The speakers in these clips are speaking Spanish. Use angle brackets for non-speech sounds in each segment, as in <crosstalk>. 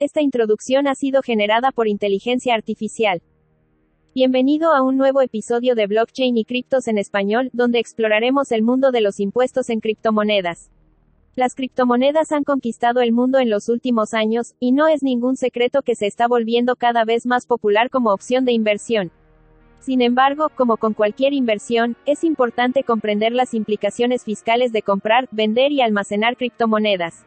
Esta introducción ha sido generada por inteligencia artificial. Bienvenido a un nuevo episodio de Blockchain y Criptos en Español, donde exploraremos el mundo de los impuestos en criptomonedas. Las criptomonedas han conquistado el mundo en los últimos años, y no es ningún secreto que se está volviendo cada vez más popular como opción de inversión. Sin embargo, como con cualquier inversión, es importante comprender las implicaciones fiscales de comprar, vender y almacenar criptomonedas.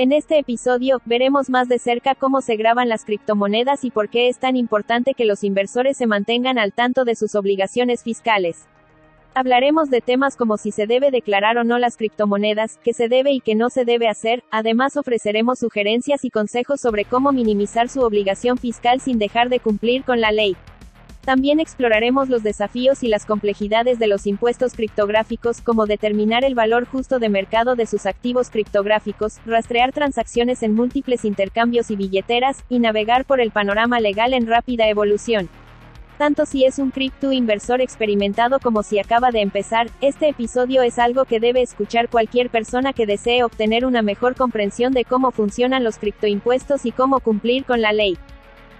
En este episodio, veremos más de cerca cómo se graban las criptomonedas y por qué es tan importante que los inversores se mantengan al tanto de sus obligaciones fiscales. Hablaremos de temas como si se debe declarar o no las criptomonedas, qué se debe y qué no se debe hacer, además ofreceremos sugerencias y consejos sobre cómo minimizar su obligación fiscal sin dejar de cumplir con la ley. También exploraremos los desafíos y las complejidades de los impuestos criptográficos, como determinar el valor justo de mercado de sus activos criptográficos, rastrear transacciones en múltiples intercambios y billeteras, y navegar por el panorama legal en rápida evolución. Tanto si es un cripto inversor experimentado como si acaba de empezar, este episodio es algo que debe escuchar cualquier persona que desee obtener una mejor comprensión de cómo funcionan los criptoimpuestos y cómo cumplir con la ley.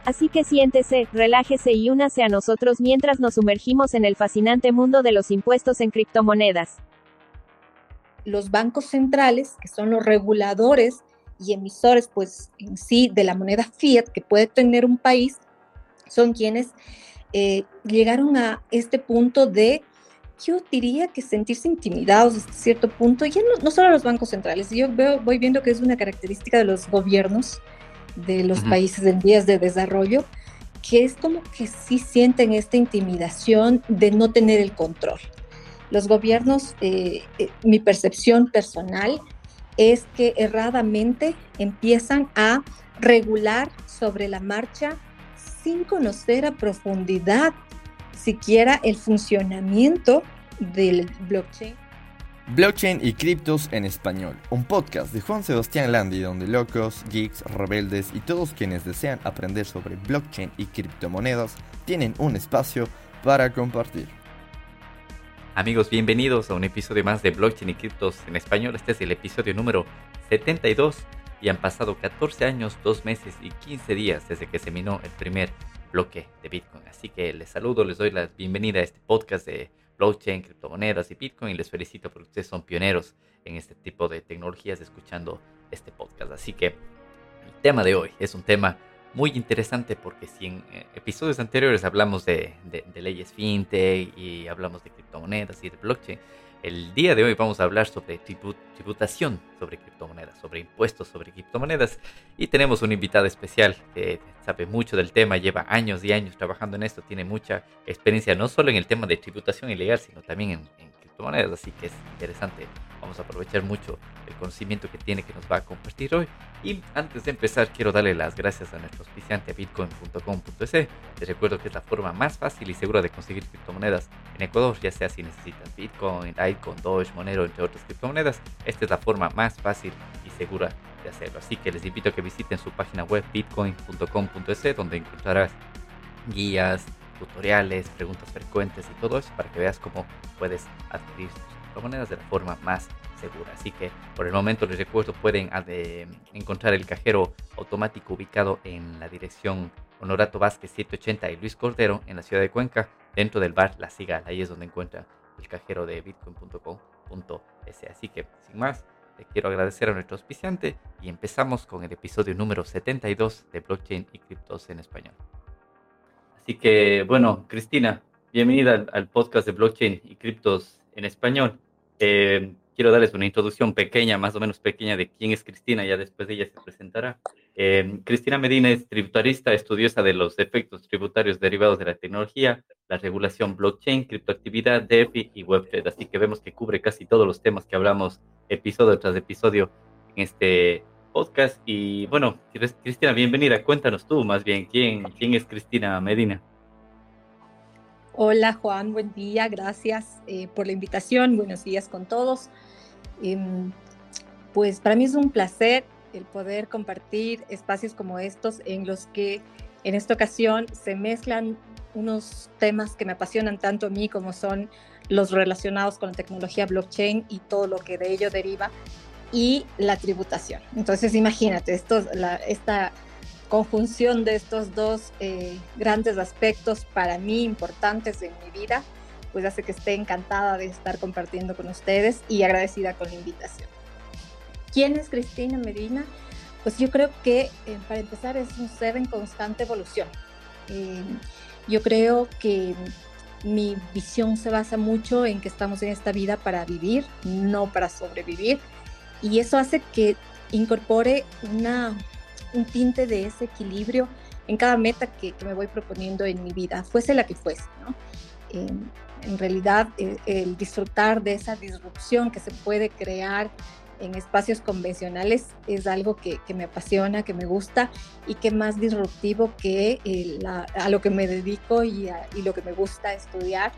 Así que siéntese, relájese y únase a nosotros mientras nos sumergimos en el fascinante mundo de los impuestos en criptomonedas. Los bancos centrales, que son los reguladores y emisores, pues en sí, de la moneda fiat que puede tener un país, son quienes eh, llegaron a este punto de, yo diría que sentirse intimidados hasta cierto punto, y no, no solo los bancos centrales, yo veo, voy viendo que es una característica de los gobiernos de los países en vías de desarrollo, que es como que sí sienten esta intimidación de no tener el control. Los gobiernos, eh, eh, mi percepción personal es que erradamente empiezan a regular sobre la marcha sin conocer a profundidad siquiera el funcionamiento del blockchain. Blockchain y criptos en español, un podcast de Juan Sebastián Landi donde locos, geeks, rebeldes y todos quienes desean aprender sobre blockchain y criptomonedas tienen un espacio para compartir. Amigos, bienvenidos a un episodio más de Blockchain y criptos en español. Este es el episodio número 72 y han pasado 14 años, 2 meses y 15 días desde que se minó el primer bloque de Bitcoin. Así que les saludo, les doy la bienvenida a este podcast de blockchain, criptomonedas y Bitcoin y les felicito porque ustedes son pioneros en este tipo de tecnologías escuchando este podcast. Así que el tema de hoy es un tema muy interesante porque si en eh, episodios anteriores hablamos de, de leyes fintech y hablamos de criptomonedas y de blockchain, el día de hoy vamos a hablar sobre tributación sobre criptomonedas, sobre impuestos sobre criptomonedas. Y tenemos un invitado especial que sabe mucho del tema, lleva años y años trabajando en esto, tiene mucha experiencia no solo en el tema de tributación ilegal, sino también en, criptomonedas, así que es interesante. Vamos a aprovechar mucho el conocimiento que tiene que nos va a compartir hoy. Y antes de empezar, quiero darle las gracias a nuestro auspiciante bitcoin.com.es. Les recuerdo que es la forma más fácil y segura de conseguir criptomonedas en Ecuador, ya sea si necesitas Bitcoin, Litecoin, Doge, Monero, entre otras criptomonedas. Esta es la forma más fácil y segura de hacerlo. Así que les invito a que visiten su página web bitcoin.com.es, donde encontrarás guías, tutoriales, preguntas frecuentes y todo eso para que veas cómo puedes adquirir tus criptomonedas de la forma más segura. Así que por el momento les recuerdo pueden encontrar el cajero automático ubicado en la dirección Honorato Vázquez 780 y Luis Cordero en la ciudad de Cuenca dentro del bar La Cigala. Ahí es donde encuentra el cajero de bitcoin.com.es. Así que sin más, le quiero agradecer a nuestro auspiciante y empezamos con el episodio número 72 de Blockchain y Criptos en Español. Así que, bueno, Cristina, bienvenida al, podcast de blockchain y criptos en español. Eh, quiero darles una introducción pequeña, más o menos pequeña, de quién es Cristina, ya después de ella se presentará. Eh, Cristina Medina es tributarista, estudiosa de los efectos tributarios derivados de la tecnología, la regulación blockchain, criptoactividad, DeFi y Web3. Así que vemos que cubre casi todos los temas que hablamos episodio tras episodio en este podcast. Y bueno, Cristina, bienvenida. Cuéntanos tú más bien, ¿quién, quién es Cristina Medina? Hola Juan, buen día, gracias eh, por la invitación, buenos días con todos. Em, pues para mí es un placer el poder compartir espacios como estos en los que en esta ocasión se mezclan unos temas que me apasionan tanto a mí como son los relacionados con la tecnología blockchain y todo lo que de ello deriva y la tributación. Entonces, imagínate, esto, la, esta conjunción de estos dos eh, grandes aspectos para mí importantes en mi vida, pues hace que esté encantada de estar compartiendo con ustedes y agradecida con la invitación. ¿Quién es Cristina Medina? Pues yo creo que eh, para empezar es un ser en constante evolución. Eh, yo creo que mi visión se basa mucho en que estamos en esta vida para vivir, no para sobrevivir. Y eso hace que incorpore una, un tinte de ese equilibrio en cada meta que, me voy proponiendo en mi vida, fuese la que fuese. ¿no? Eh, en realidad, el disfrutar de esa disrupción que se puede crear en espacios convencionales es algo que, me apasiona, que me gusta y que más disruptivo que a lo que me dedico y, lo que me gusta estudiar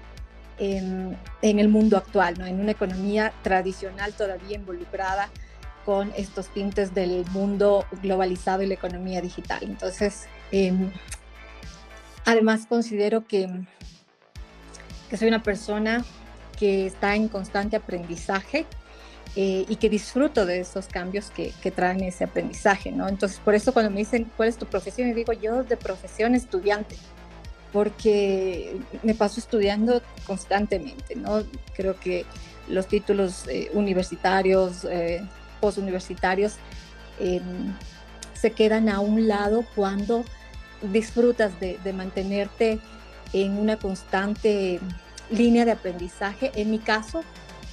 en, el mundo actual, ¿no? en una economía tradicional todavía involucrada con estos tintes del mundo globalizado y la economía digital. Entonces, em, además considero que, que soy una persona que está en constante aprendizaje, eh, y que disfruto de esos cambios que, que, traen ese aprendizaje, ¿no? Entonces, por eso cuando me dicen, ¿cuál es tu profesión? Y digo, yo de profesión estudiante, porque me paso estudiando constantemente, ¿no? Creo que los títulos eh, universitarios, eh, postuniversitarios, em, se quedan a un lado cuando disfrutas de, mantenerte en una constante línea de aprendizaje. En mi caso,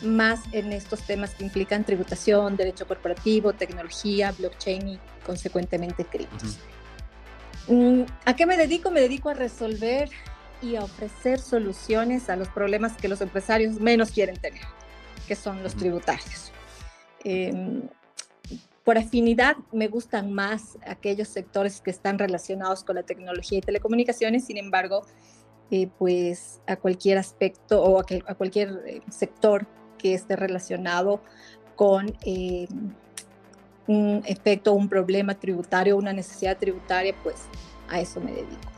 más en estos temas que implican tributación, derecho corporativo, tecnología, blockchain y consecuentemente criptos. ¿A qué me dedico? Me dedico a resolver y a ofrecer soluciones a los problemas que los empresarios menos quieren tener, que son los tributarios. Em, por afinidad me gustan más aquellos sectores que están relacionados con la tecnología y telecomunicaciones, sin embargo, eh, pues a cualquier aspecto o a, a cualquier eh, sector que esté relacionado con eh, un efecto, un problema tributario, una necesidad tributaria, pues a eso me dedico.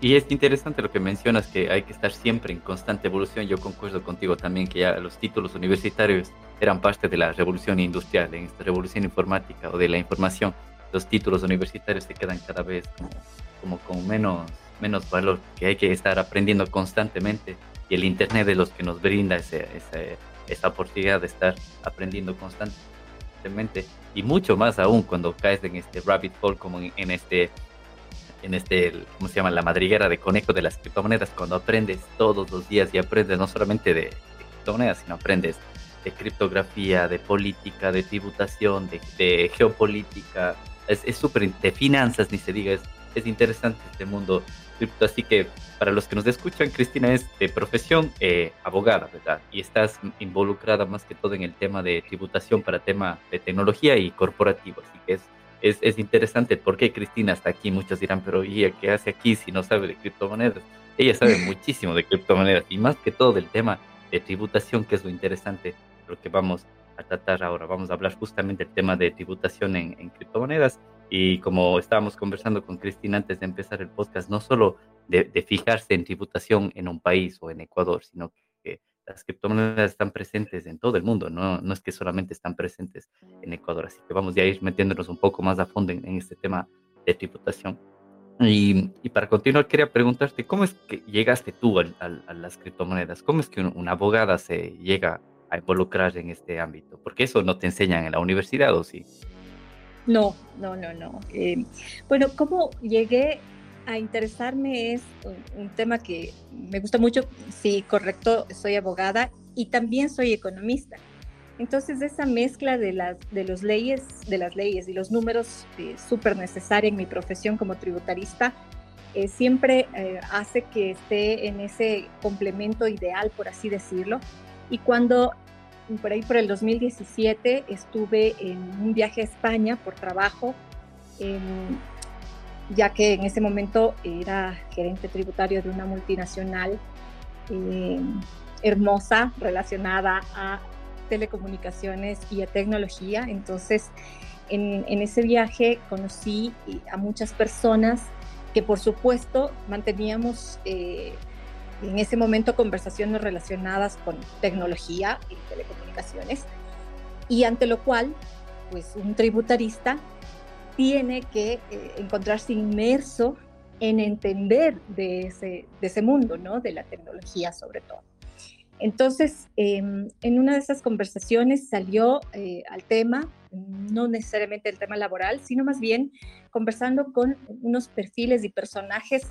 Y es interesante lo que mencionas, que hay que estar siempre en constante evolución. Yo concuerdo contigo también que ya los títulos universitarios eran parte de la revolución industrial, en esta revolución informática o de la información. Los títulos universitarios se quedan cada vez como, como con menos, menos valor, que hay que estar aprendiendo constantemente y el Internet es los que nos brinda ese, esa oportunidad de estar aprendiendo constantemente y mucho más aún cuando caes en este rabbit hole como en, este en este, ¿cómo se llama? La madriguera de conejo de las criptomonedas, cuando aprendes todos los días y aprendes no solamente de, criptomonedas, sino aprendes de criptografía, de política, de tributación, de, geopolítica, es súper, de finanzas, ni se diga, es, es interesante este mundo Así que para los que nos escuchan, Cristina es de profesión eh, abogada, ¿verdad? Y estás involucrada más que todo en el tema de tributación para tema de tecnología y corporativo. Así que es, es, es interesante por qué Cristina está aquí. Muchos dirán, pero ¿y qué hace aquí si no sabe de criptomonedas? Ella sabe <laughs> muchísimo de criptomonedas y más que todo del tema de tributación, que es lo interesante, lo que vamos a tratar ahora. Vamos a hablar justamente del tema de tributación en, en criptomonedas y como estábamos conversando con Cristina antes de empezar el podcast, no solo de, fijarse en tributación en un país o en Ecuador, sino que las criptomonedas están presentes en todo el mundo, no, no es que solamente están presentes en Ecuador. Así que vamos a ir metiéndonos un poco más a fondo en, este tema de tributación. Y, y, para continuar, quería preguntarte, ¿cómo es que llegaste tú a, las criptomonedas? ¿Cómo es que una abogada se llega a involucrar en este ámbito? Porque eso no te enseñan en la universidad, ¿o sí? No, no, no, no. Eh, bueno, cómo llegué a interesarme es un, tema que me gusta mucho. Sí, correcto, soy abogada y también soy economista. Entonces, esa mezcla de las, de los leyes, de las leyes y los números eh, súper necesaria en mi profesión como tributarista, eh, siempre hace que esté en ese complemento ideal, por así decirlo. Y cuando por ahí por el 2017 estuve en un viaje a España por trabajo, ya que en ese momento era gerente tributario de una multinacional eh, hermosa relacionada a telecomunicaciones y a tecnología. Entonces, en, ese viaje conocí a muchas personas que por supuesto manteníamos eh, en ese momento conversaciones relacionadas con tecnología y telecomunicaciones, y ante lo cual, pues un tributarista tiene que eh, encontrarse inmerso en entender de ese, de ese mundo, ¿no? De la tecnología sobre todo. Entonces, em, en una de esas conversaciones salió eh, al tema, no necesariamente el tema laboral, sino más bien conversando con unos perfiles y personajes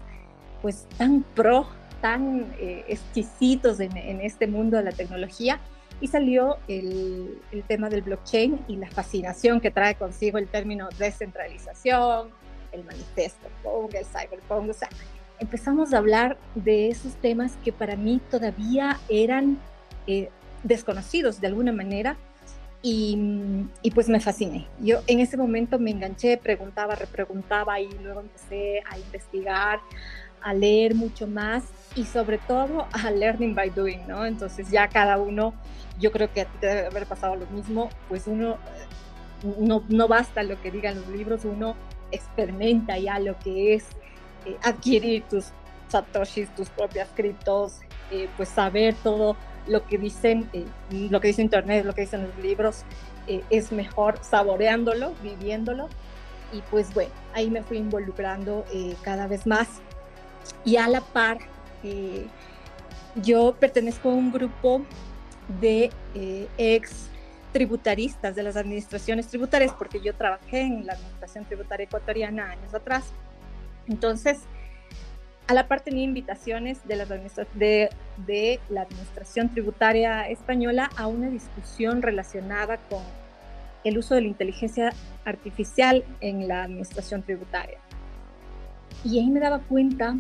pues tan pro, tan eh, exquisitos en, este mundo de la tecnología, y salió el, el, tema del blockchain y la fascinación que trae consigo el término descentralización, el manifiesto Pong, el cyberpunk, o sea, empezamos a hablar de esos temas que para mí todavía eran eh, desconocidos de alguna manera. Y, y, pues me fasciné. Yo en ese momento me enganché, preguntaba, repreguntaba y luego empecé a investigar, a leer mucho más y sobre todo a <laughs> learning by doing, ¿no? Entonces ya cada uno, yo creo que a ti te debe haber pasado lo mismo, pues uno no, no basta lo que digan los libros, uno experimenta ya lo que es eh, adquirir tus satoshis, tus propias criptos, eh, pues saber todo lo que dicen, eh, lo que dice internet, lo que dicen los libros, es mejor saboreándolo, viviéndolo. Y pues bueno, ahí me fui involucrando cada vez más. Y a la par, yo pertenezco a un grupo de ex tributaristas de las administraciones tributarias, porque yo trabajé en la administración tributaria ecuatoriana años atrás. Entonces, a la par tenía invitaciones de la, de, de la Administración Tributaria Española a una discusión relacionada con el uso de la inteligencia artificial en la Administración Tributaria. Y ahí me daba cuenta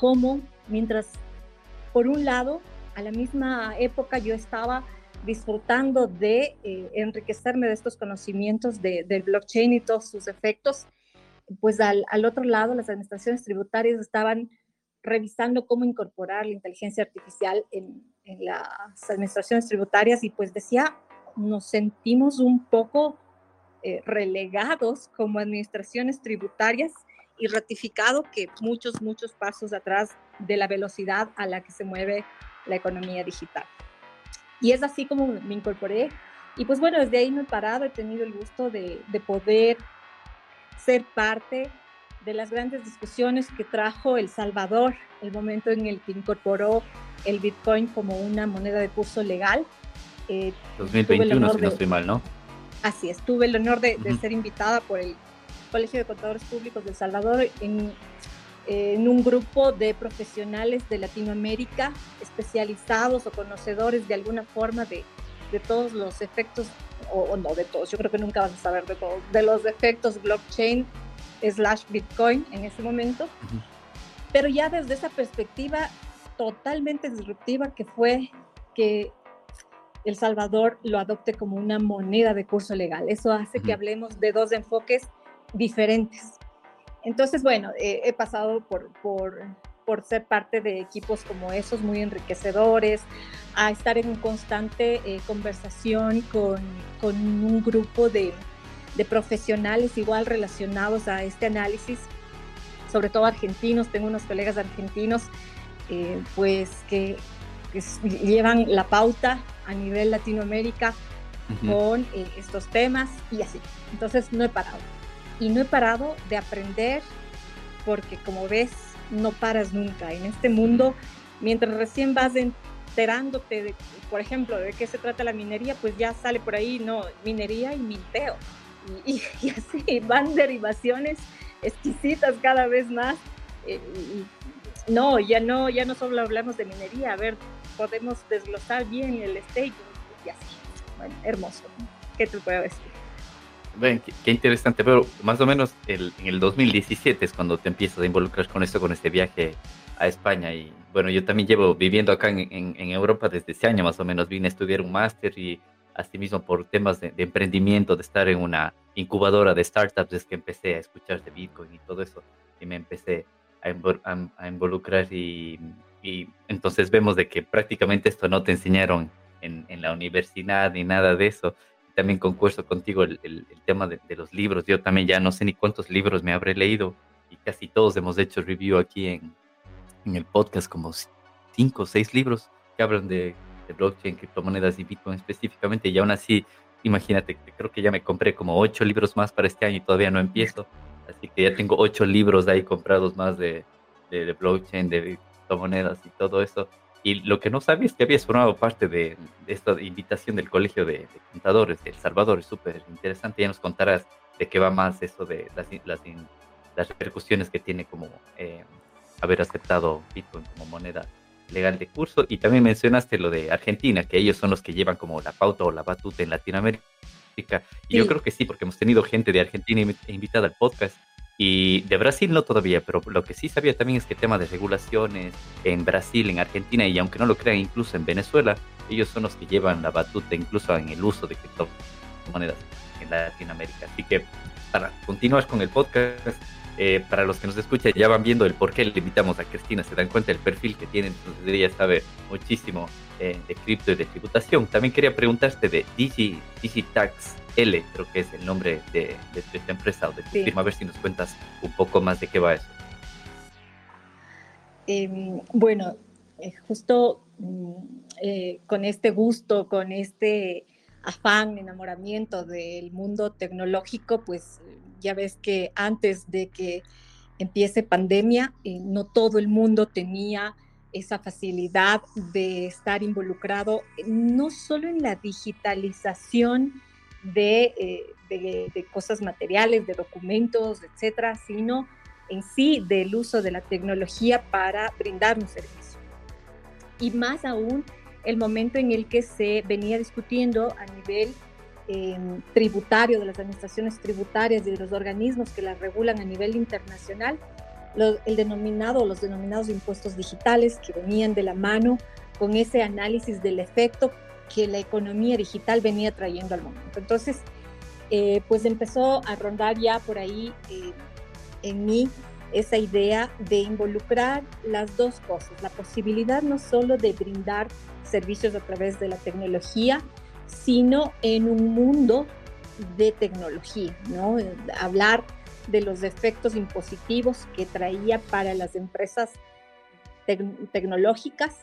cómo, mientras, por un lado, a la misma época yo estaba disfrutando de eh, enriquecerme de estos conocimientos de, del blockchain y todos sus efectos, pues al, al, otro lado las administraciones tributarias estaban revisando cómo incorporar la inteligencia artificial en, en las administraciones tributarias y pues decía, nos sentimos un poco eh, relegados como administraciones tributarias y ratificado que muchos, muchos pasos atrás de la velocidad a la que se mueve la economía digital. Y es así como me incorporé. Y pues bueno, desde ahí no he parado, he tenido el gusto de, de poder ser parte de las grandes discusiones que trajo El Salvador, el momento en el que incorporó el Bitcoin como una moneda de curso legal. 2021, eh, si no estoy mal, ¿no? Así es, tuve el honor de, de, ser invitada por el Colegio de Contadores Públicos de El Salvador en en un grupo de profesionales de Latinoamérica especializados o conocedores de alguna forma de, de todos los efectos, o, no de todos, yo creo que nunca vas a saber de todos, de los efectos blockchain slash Bitcoin en ese momento, pero ya desde esa perspectiva totalmente disruptiva que fue que El Salvador lo adopte como una moneda de curso legal. Eso hace que hablemos de dos enfoques diferentes. Entonces, bueno, eh, he pasado por, por, por, ser parte de equipos como esos, muy enriquecedores, a estar en constante eh, conversación con, con, un grupo de, de, profesionales igual relacionados a este análisis, sobre todo argentinos, tengo unos colegas argentinos, eh, pues que, que, llevan la pauta a nivel Latinoamérica con estos temas y así. Entonces, no he parado y no he parado de aprender porque como ves, no paras nunca. En este mundo, mientras recién vas enterándote, por ejemplo, de qué se trata la minería, pues ya sale por ahí, no, minería y minteo. Y, y, <laughs> así van derivaciones exquisitas cada vez más. Eh, y, no, ya no, ya no solo hablamos de minería, a ver, podemos desglosar bien el staging y así. Bueno, hermoso. ¿Qué te puedo decir? Bueno, qué, interesante, pero más o menos el, en el 2017 es cuando te empiezas a involucrar con esto, con este viaje a España. Y bueno, yo también llevo viviendo acá en, en, Europa desde ese año más o menos. Vine a estudiar un máster y asimismo por temas de, emprendimiento, de estar en una incubadora de startups, es que empecé a escuchar de Bitcoin y todo eso. Y me empecé a, a, involucrar y, y, entonces vemos de que prácticamente esto no te enseñaron en, en la universidad ni nada de eso también concuerdo contigo el, el, tema de, de, los libros. Yo también ya no sé ni cuántos libros me habré leído y casi todos hemos hecho review aquí en, en el podcast, como cinco o seis libros que hablan de, de, blockchain, criptomonedas y Bitcoin específicamente y aún así imagínate, creo que ya me compré como ocho libros más para este año y todavía no empiezo. Así que ya tengo ocho libros ahí comprados más de, de, blockchain, de criptomonedas y todo eso. Y lo que no sabía es que habías formado parte de, esta invitación del Colegio de, Contadores de El Salvador. Es súper interesante. Ya nos contarás de qué va más eso de las, las, las repercusiones que tiene como eh, haber aceptado Bitcoin como moneda legal de curso. Y también mencionaste lo de Argentina, que ellos son los que llevan como la pauta o la batuta en Latinoamérica. Y yo creo que sí, porque hemos tenido gente de Argentina invitada al podcast. Y de Brasil no todavía, pero lo que sí sabía también es que el tema de regulaciones en Brasil, en Argentina y aunque no lo crean, incluso en Venezuela, ellos son los que llevan la batuta incluso en el uso de criptomonedas en Latinoamérica. Así que para continuar con el podcast, eh, para los que nos escuchan, ya van viendo el por qué le invitamos a Cristina, se dan cuenta del perfil que tiene, entonces ella sabe muchísimo eh, de cripto y de tributación. También quería preguntarte de Digi, Digitax L, creo que es el nombre de, de, esta empresa o de tu firma, a ver si nos cuentas un poco más de qué va eso. Em, bueno, eh, justo mm, con este gusto, con este afán, enamoramiento del mundo tecnológico, pues ya ves que antes de que empiece pandemia, eh, no todo el mundo tenía esa facilidad de estar involucrado no solo en la digitalización de, eh, cosas materiales, de documentos, etcétera, sino en sí del uso de la tecnología para brindar un servicio. Y más aún el momento en el que se venía discutiendo a nivel em, tributario de las administraciones tributarias y de los organismos que las regulan a nivel internacional, el denominado los denominados impuestos digitales que venían de la mano con ese análisis del efecto que la economía digital venía trayendo al momento. Entonces, eh, pues empezó a rondar ya por ahí eh, en mí esa idea de involucrar las dos cosas, la posibilidad no solo de brindar servicios a través de la tecnología, sino en un mundo de tecnología, ¿no? Hablar de los efectos impositivos que traía para las empresas tecnológicas,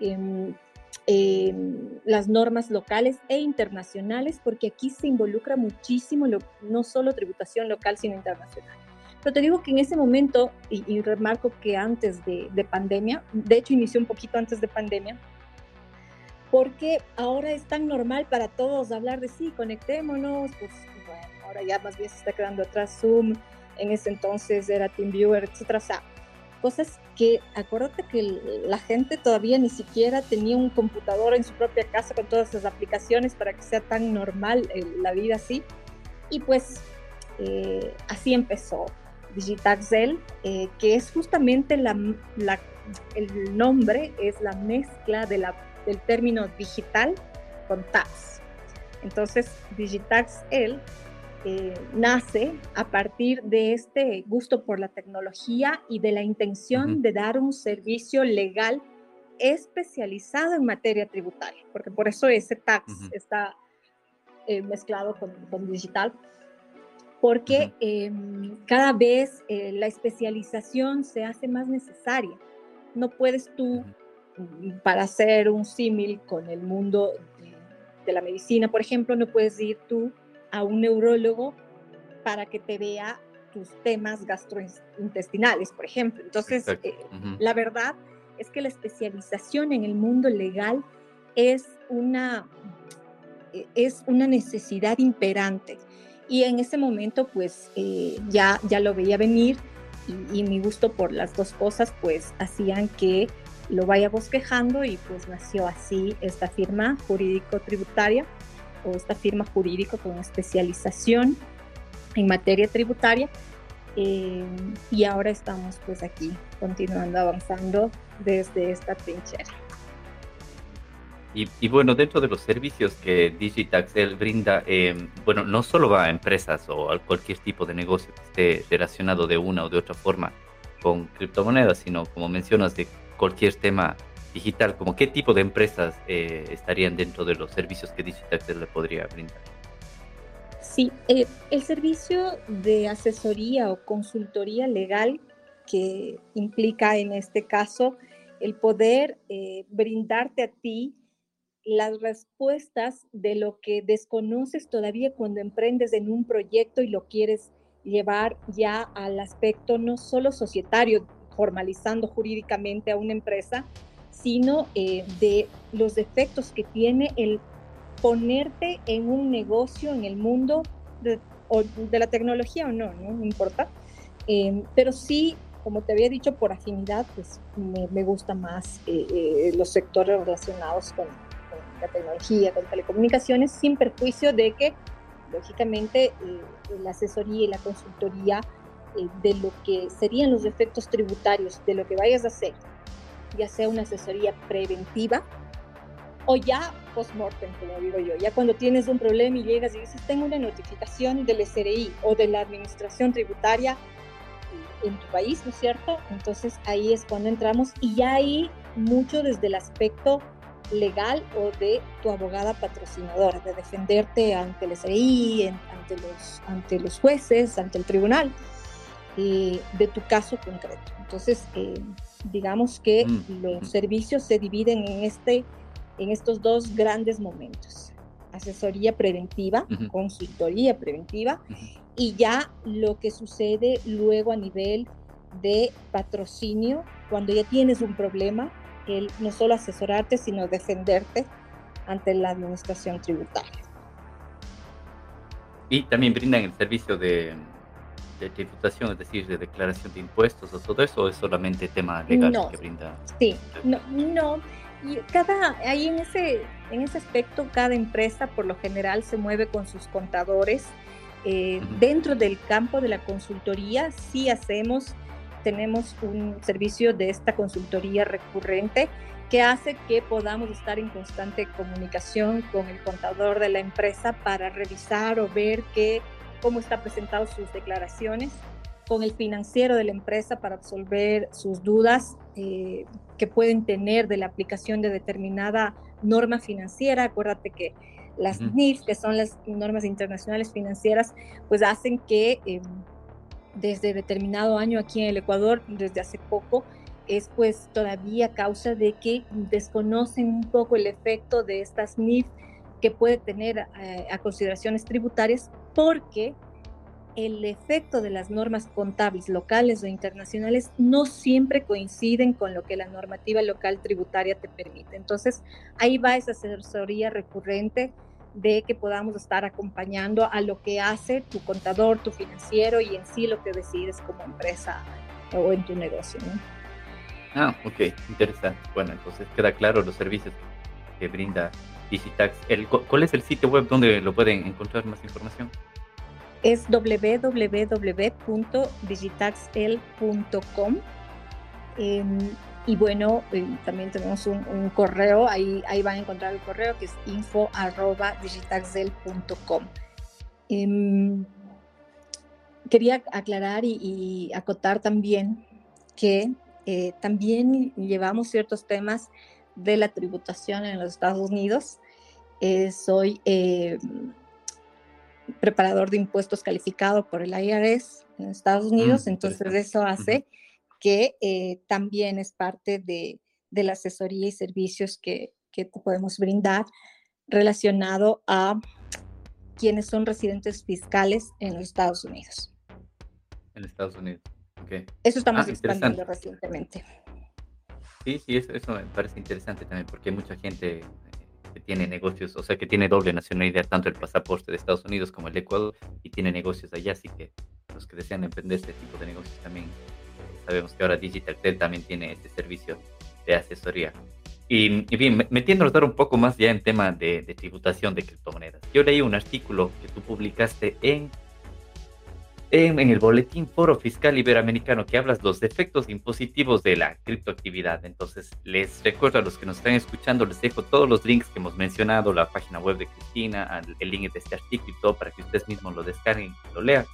em, em, las normas locales e internacionales, porque aquí se involucra muchísimo no solo tributación local, sino internacional. Pero te digo que en ese momento, y, remarco que antes de, de, pandemia, de hecho inició un poquito antes de pandemia, porque ahora es tan normal para todos hablar de sí, conectémonos, pues bueno, ahora ya más bien se está quedando atrás Zoom, en ese entonces era TeamViewer, etcétera, o sea, cosas que, acuérdate que la gente todavía ni siquiera tenía un computador en su propia casa con todas esas aplicaciones para que sea tan normal eh, la vida así, y pues eh, así empezó Digitaxel, eh, que es justamente la, el nombre, es la mezcla de la del término digital con tax. Entonces, Digitax L eh, nace a partir de este gusto por la tecnología y de la intención de dar un servicio legal especializado en materia tributaria, porque por eso ese tax está eh, mezclado con, digital, porque em, cada vez eh, la especialización se hace más necesaria. No puedes tú para hacer un símil con el mundo de, la medicina, por ejemplo, no puedes ir tú a un neurólogo para que te vea tus temas gastrointestinales, por ejemplo. Entonces, eh, la verdad es que la especialización en el mundo legal es una, eh, es una necesidad imperante. Y en ese momento, pues eh, ya, ya lo veía venir y, y, mi gusto por las dos cosas, pues hacían que lo vaya bosquejando y pues nació así esta firma jurídico-tributaria o esta firma jurídico con especialización en materia tributaria eh, y ahora estamos pues aquí continuando avanzando desde esta trinchera. Y, bueno, dentro de los servicios que Digitaxel brinda, eh, bueno, no solo va a empresas o a cualquier tipo de negocio que esté relacionado de una o de otra forma con criptomonedas, sino como mencionas, de cualquier tema digital, como qué tipo de empresas eh, estarían dentro de los servicios que Digital le podría brindar. Sí, eh, el servicio de asesoría o consultoría legal que implica en este caso el poder eh, brindarte a ti las respuestas de lo que desconoces todavía cuando emprendes en un proyecto y lo quieres llevar ya al aspecto no solo societario, formalizando jurídicamente a una empresa, sino eh, de los efectos que tiene el ponerte en un negocio en el mundo de, de la tecnología o no, no, importa. Eh, pero sí, como te había dicho, por afinidad, pues me, me gusta más eh, los sectores relacionados con, con, la tecnología, con telecomunicaciones, sin perjuicio de que, lógicamente, la asesoría y la consultoría eh, de lo que serían los efectos tributarios de lo que vayas a hacer, ya sea una asesoría preventiva o ya post-mortem, como digo yo, ya cuando tienes un problema y llegas y dices, tengo una notificación del SRI o de la administración tributaria en tu país, ¿no es cierto? Entonces ahí es cuando entramos y ya hay mucho desde el aspecto legal o de tu abogada patrocinadora, de defenderte ante el SRI, ante los, ante los jueces, ante el tribunal de tu caso concreto. Entonces, eh, digamos que mm, los mm. servicios se dividen en, este, en estos dos grandes momentos. Asesoría preventiva, consultoría preventiva y ya lo que sucede luego a nivel de patrocinio, cuando ya tienes un problema, el no solo asesorarte, sino defenderte ante la administración tributaria. Y también brindan el servicio de de tributación, es decir, de declaración de impuestos o todo eso, o es solamente tema legal que brinda? Sí, no, no. Y cada, ahí en ese, en ese aspecto, cada empresa por lo general se mueve con sus contadores. Eh, dentro del campo de la consultoría, sí hacemos, tenemos un servicio de esta consultoría recurrente que hace que podamos estar en constante comunicación con el contador de la empresa para revisar o ver qué cómo está presentado sus declaraciones, con el financiero de la empresa para resolver sus dudas eh, que pueden tener de la aplicación de determinada norma financiera. Acuérdate que las NIF, que son las normas internacionales financieras, pues hacen que em, desde determinado año aquí en el Ecuador, desde hace poco, es pues todavía causa de que desconocen un poco el efecto de estas NIF que puede tener eh, a consideraciones tributarias porque el efecto de las normas contables locales o internacionales no siempre coinciden con lo que la normativa local tributaria te permite. Entonces, ahí va esa asesoría recurrente de que podamos estar acompañando a lo que hace tu contador, tu financiero y en sí lo que decides como empresa o en tu negocio. Ah, ok, interesante. Bueno, entonces queda claro los servicios que brinda Digitax. ¿Cuál es el sitio web donde lo pueden encontrar más información? Es www.digitaxel.com. Em, y bueno, eh, también tenemos un, correo, ahí, ahí van a encontrar el correo que es info.digitaxel.com. Em, quería aclarar y, acotar también que eh, también llevamos ciertos temas de la tributación en los Estados Unidos. Eh, soy eh, preparador de impuestos calificado por el IRS en Estados mm, Unidos, entonces eso hace que eh, también es parte de, de, la asesoría y servicios que, que podemos brindar relacionado a quienes son residentes fiscales en los Estados Unidos. En Estados Unidos, ok. Eso estamos ah, expandiendo recientemente. Sí, sí, eso, eso, me parece interesante también, porque hay mucha gente eh, que tiene negocios, o sea, que tiene doble nacionalidad, tanto el pasaporte de Estados Unidos como el de Ecuador, y tiene negocios allá, así que los que desean emprender este tipo de negocios también, eh, sabemos que ahora DigitalTel también tiene este servicio de asesoría. Y, y bien, metiéndonos un poco más ya en tema de, de tributación de criptomonedas. Yo leí un artículo que tú publicaste en en, el Boletín Foro Fiscal Iberoamericano que hablas los efectos impositivos de la criptoactividad. Entonces, les recuerdo a los que nos están escuchando, les dejo todos los links que hemos mencionado, la página web de Cristina, el link de este artículo y todo para que ustedes mismos lo descarguen y lo lean.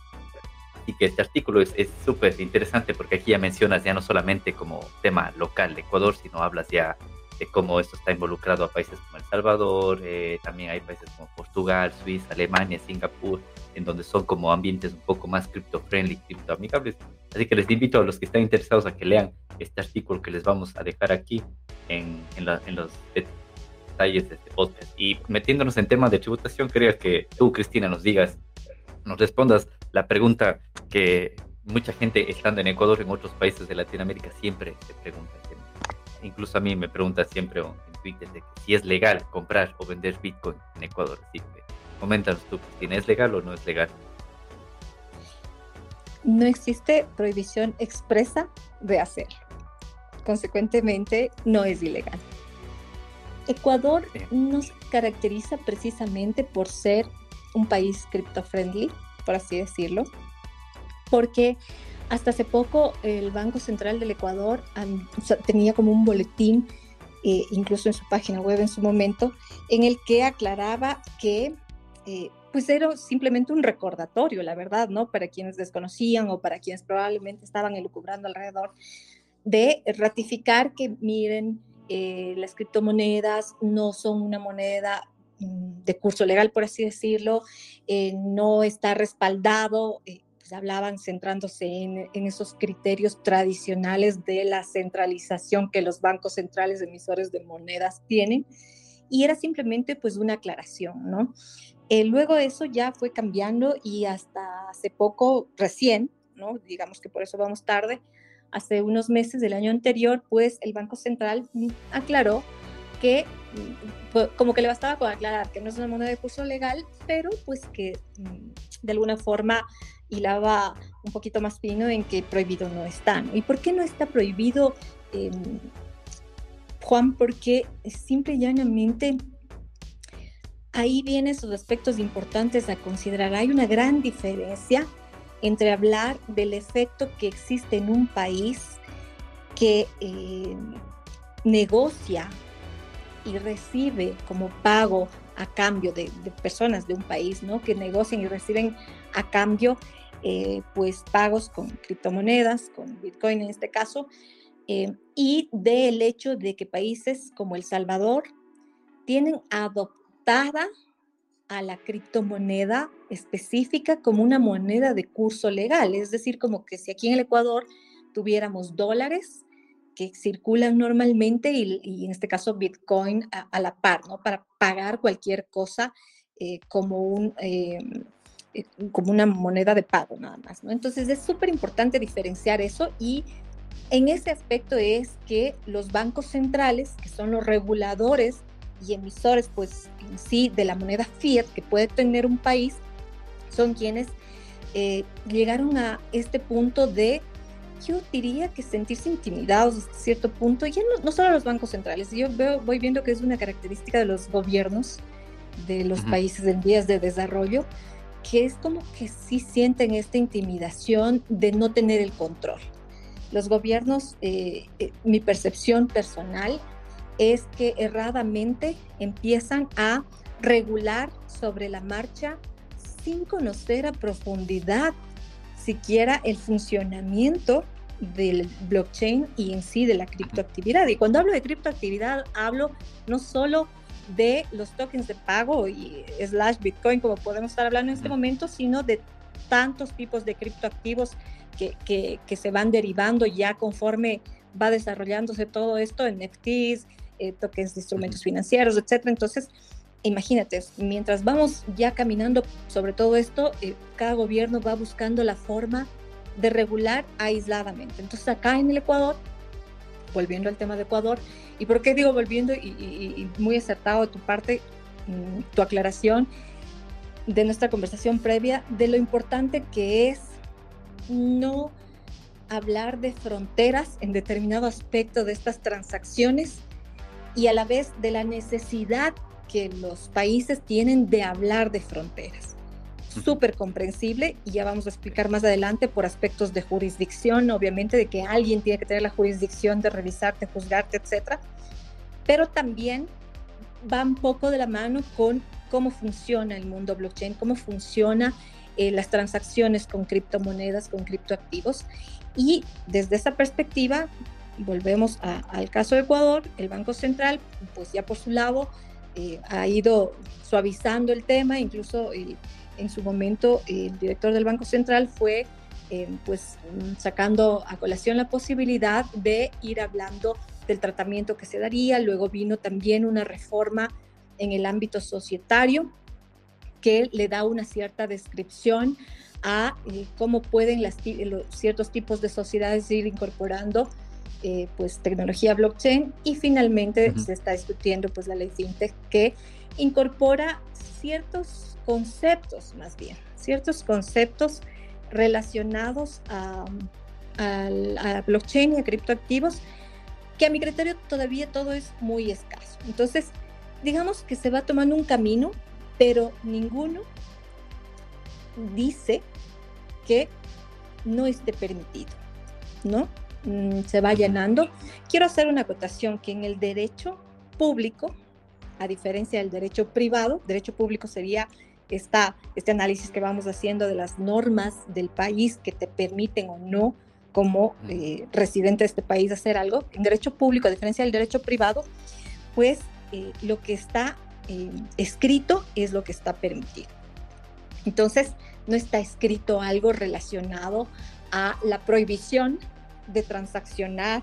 Y que este artículo es súper interesante porque aquí ya mencionas ya no solamente como tema local de Ecuador, sino hablas ya de cómo esto está involucrado a países como El Salvador, eh, también hay países como Portugal, Suiza, Alemania, Singapur, en donde son como ambientes un poco más cripto-friendly, cripto-amigables. Así que les invito a los que están interesados a que lean este artículo que les vamos a dejar aquí en, en, los, detalles de este podcast. Y metiéndonos en temas de tributación, quería que tú, Cristina, nos digas, nos respondas la pregunta que mucha gente estando en Ecuador, en otros países de Latinoamérica, siempre se pregunta. Incluso a mí me pregunta siempre en Twitter de si es legal comprar o vender Bitcoin en Ecuador. Así que coméntanos tú, Cristina, ¿es legal o no es legal? No existe prohibición expresa de hacerlo. Consecuentemente, no es ilegal. Ecuador no se caracteriza precisamente por ser un país cripto-friendly, por así decirlo, porque hasta hace poco el Banco Central del Ecuador tenía como un boletín, eh, incluso en su página web en su momento, en el que aclaraba que eh, pues era simplemente un recordatorio, la verdad, ¿no? Para quienes desconocían o para quienes probablemente estaban elucubrando alrededor, de ratificar que miren, eh, las criptomonedas no son una moneda mm, de curso legal, por así decirlo, no está respaldado pues, hablaban centrándose en, esos criterios tradicionales de la centralización que los bancos centrales emisores de monedas tienen y era simplemente pues una aclaración, ¿no? Eh, luego eso ya fue cambiando y hasta hace poco, recién, ¿no? Digamos que por eso vamos tarde, hace unos meses del año anterior, pues el Banco Central aclaró que mm, como que le bastaba con aclarar que no es una moneda de curso legal, pero pues que mm, de alguna forma hilaba un poquito más fino en que prohibido no está. ¿Y por qué no está prohibido, em, Juan? Porque simple y llanamente ahí vienen esos aspectos importantes a considerar. Hay una gran diferencia entre hablar del efecto que existe en un país que em, negocia y recibe como pago a cambio de, personas de un país, ¿no? Que negocian y reciben a cambio, eh, pues, pagos con criptomonedas, con Bitcoin en este caso, eh, y del hecho de que países como El Salvador tienen adoptada a la criptomoneda específica como una moneda de curso legal, es decir, como que si aquí en el Ecuador tuviéramos dólares, que circulan normalmente y, en este caso Bitcoin a, la par, ¿no? Para pagar cualquier cosa eh, como, un, eh, eh, como una moneda de pago nada más, ¿no? Entonces es súper importante diferenciar eso y en ese aspecto es que los bancos centrales, que son los reguladores y emisores, pues en sí, de la moneda fiat que puede tener un país, son quienes llegaron a este punto de yo diría que sentirse intimidados hasta cierto punto, ya no, no solo los bancos centrales, yo veo, voy viendo que es una característica de los gobiernos de los países en vías de desarrollo, que es como que sí sienten esta intimidación de no tener el control. Los gobiernos, eh, eh, mi percepción personal es que erradamente empiezan a regular sobre la marcha sin conocer a profundidad siquiera el funcionamiento del blockchain y en sí de la criptoactividad. Y cuando hablo de criptoactividad, hablo no solo de los tokens de pago y slash Bitcoin, como podemos estar hablando en este momento, sino de tantos tipos de criptoactivos que, que, que se van derivando ya conforme va desarrollándose todo esto, NFTs, eh, tokens de instrumentos financieros, etcétera. Entonces, imagínate, mientras vamos ya caminando sobre todo esto, eh, cada gobierno va buscando la forma de regular aisladamente. Entonces acá en el Ecuador, volviendo al tema de Ecuador, ¿y por qué digo volviendo y, muy acertado de tu parte, mm, tu aclaración de nuestra conversación previa, de lo importante que es no hablar de fronteras en determinado aspecto de estas transacciones y a la vez de la necesidad que los países tienen de hablar de fronteras. Súper comprensible y ya vamos a explicar más adelante por aspectos de jurisdicción, obviamente de que alguien tiene que tener la jurisdicción de revisarte, juzgarte, etcétera. Pero también va un poco de la mano con cómo funciona el mundo blockchain, cómo funciona eh, las transacciones con criptomonedas, con criptoactivos. Y desde esa perspectiva, volvemos al caso de Ecuador, el Banco Central, pues ya por su lado, eh, ha ido suavizando el tema, incluso eh, en su momento el director del Banco Central fue eh, pues sacando a colación la posibilidad de ir hablando del tratamiento que se daría, luego vino también una reforma en el ámbito societario que le da una cierta descripción a eh, cómo pueden las, los, ciertos tipos de sociedades ir incorporando eh, pues tecnología blockchain. Y finalmente se está discutiendo pues la ley fintech que incorpora ciertos conceptos más bien, ciertos conceptos relacionados a, a, blockchain y a criptoactivos que a mi criterio todavía todo es muy escaso. Entonces, digamos que se va tomando un camino, pero ninguno dice que no esté permitido, ¿no? Mm, se va llenando. Quiero hacer una acotación que en el derecho público, a diferencia del derecho privado, derecho público sería esta, este análisis que vamos haciendo de las normas del país que te permiten o no como eh, residente de este país hacer algo. En derecho público, a diferencia del derecho privado, pues eh, lo que está eh, escrito es lo que está permitido. Entonces, no está escrito algo relacionado a la prohibición de transaccionar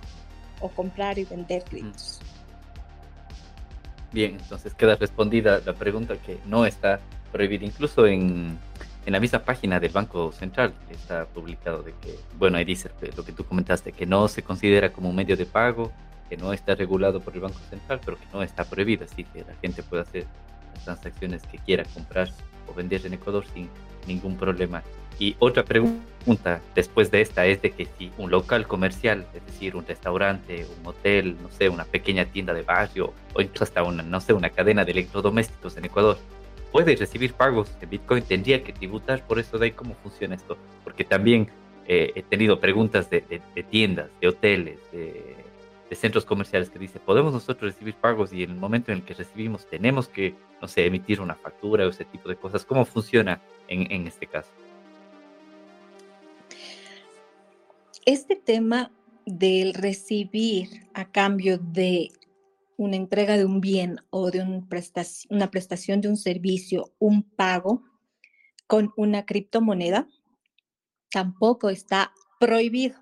o comprar y vender criptos. Bien, entonces queda respondida la pregunta que no está prohibida, incluso en, en la misma página del Banco Central está publicado de que, bueno, ahí dice lo que tú comentaste, que no se considera como un medio de pago, que no está regulado por el Banco Central, pero que no está prohibido, así que la gente puede hacer las transacciones que quiera comprar o vender en Ecuador sin ningún problema. Y otra pregunta después de esta es de que si un local comercial, es decir, un restaurante, un hotel, no sé, una pequeña tienda de barrio o incluso hasta una, no sé, una cadena de electrodomésticos en Ecuador, puede recibir pagos de Bitcoin, tendría que tributar por eso de ahí cómo funciona esto. Porque también eh, he tenido preguntas de, tiendas, de hoteles, de, centros comerciales que dice, ¿podemos nosotros recibir pagos y en el momento en el que recibimos tenemos que, no sé, emitir una factura o ese tipo de cosas? ¿Cómo funciona en este caso? Este tema del recibir a cambio de una entrega de un bien o de una prestación de un servicio, un pago con una criptomoneda, tampoco está prohibido.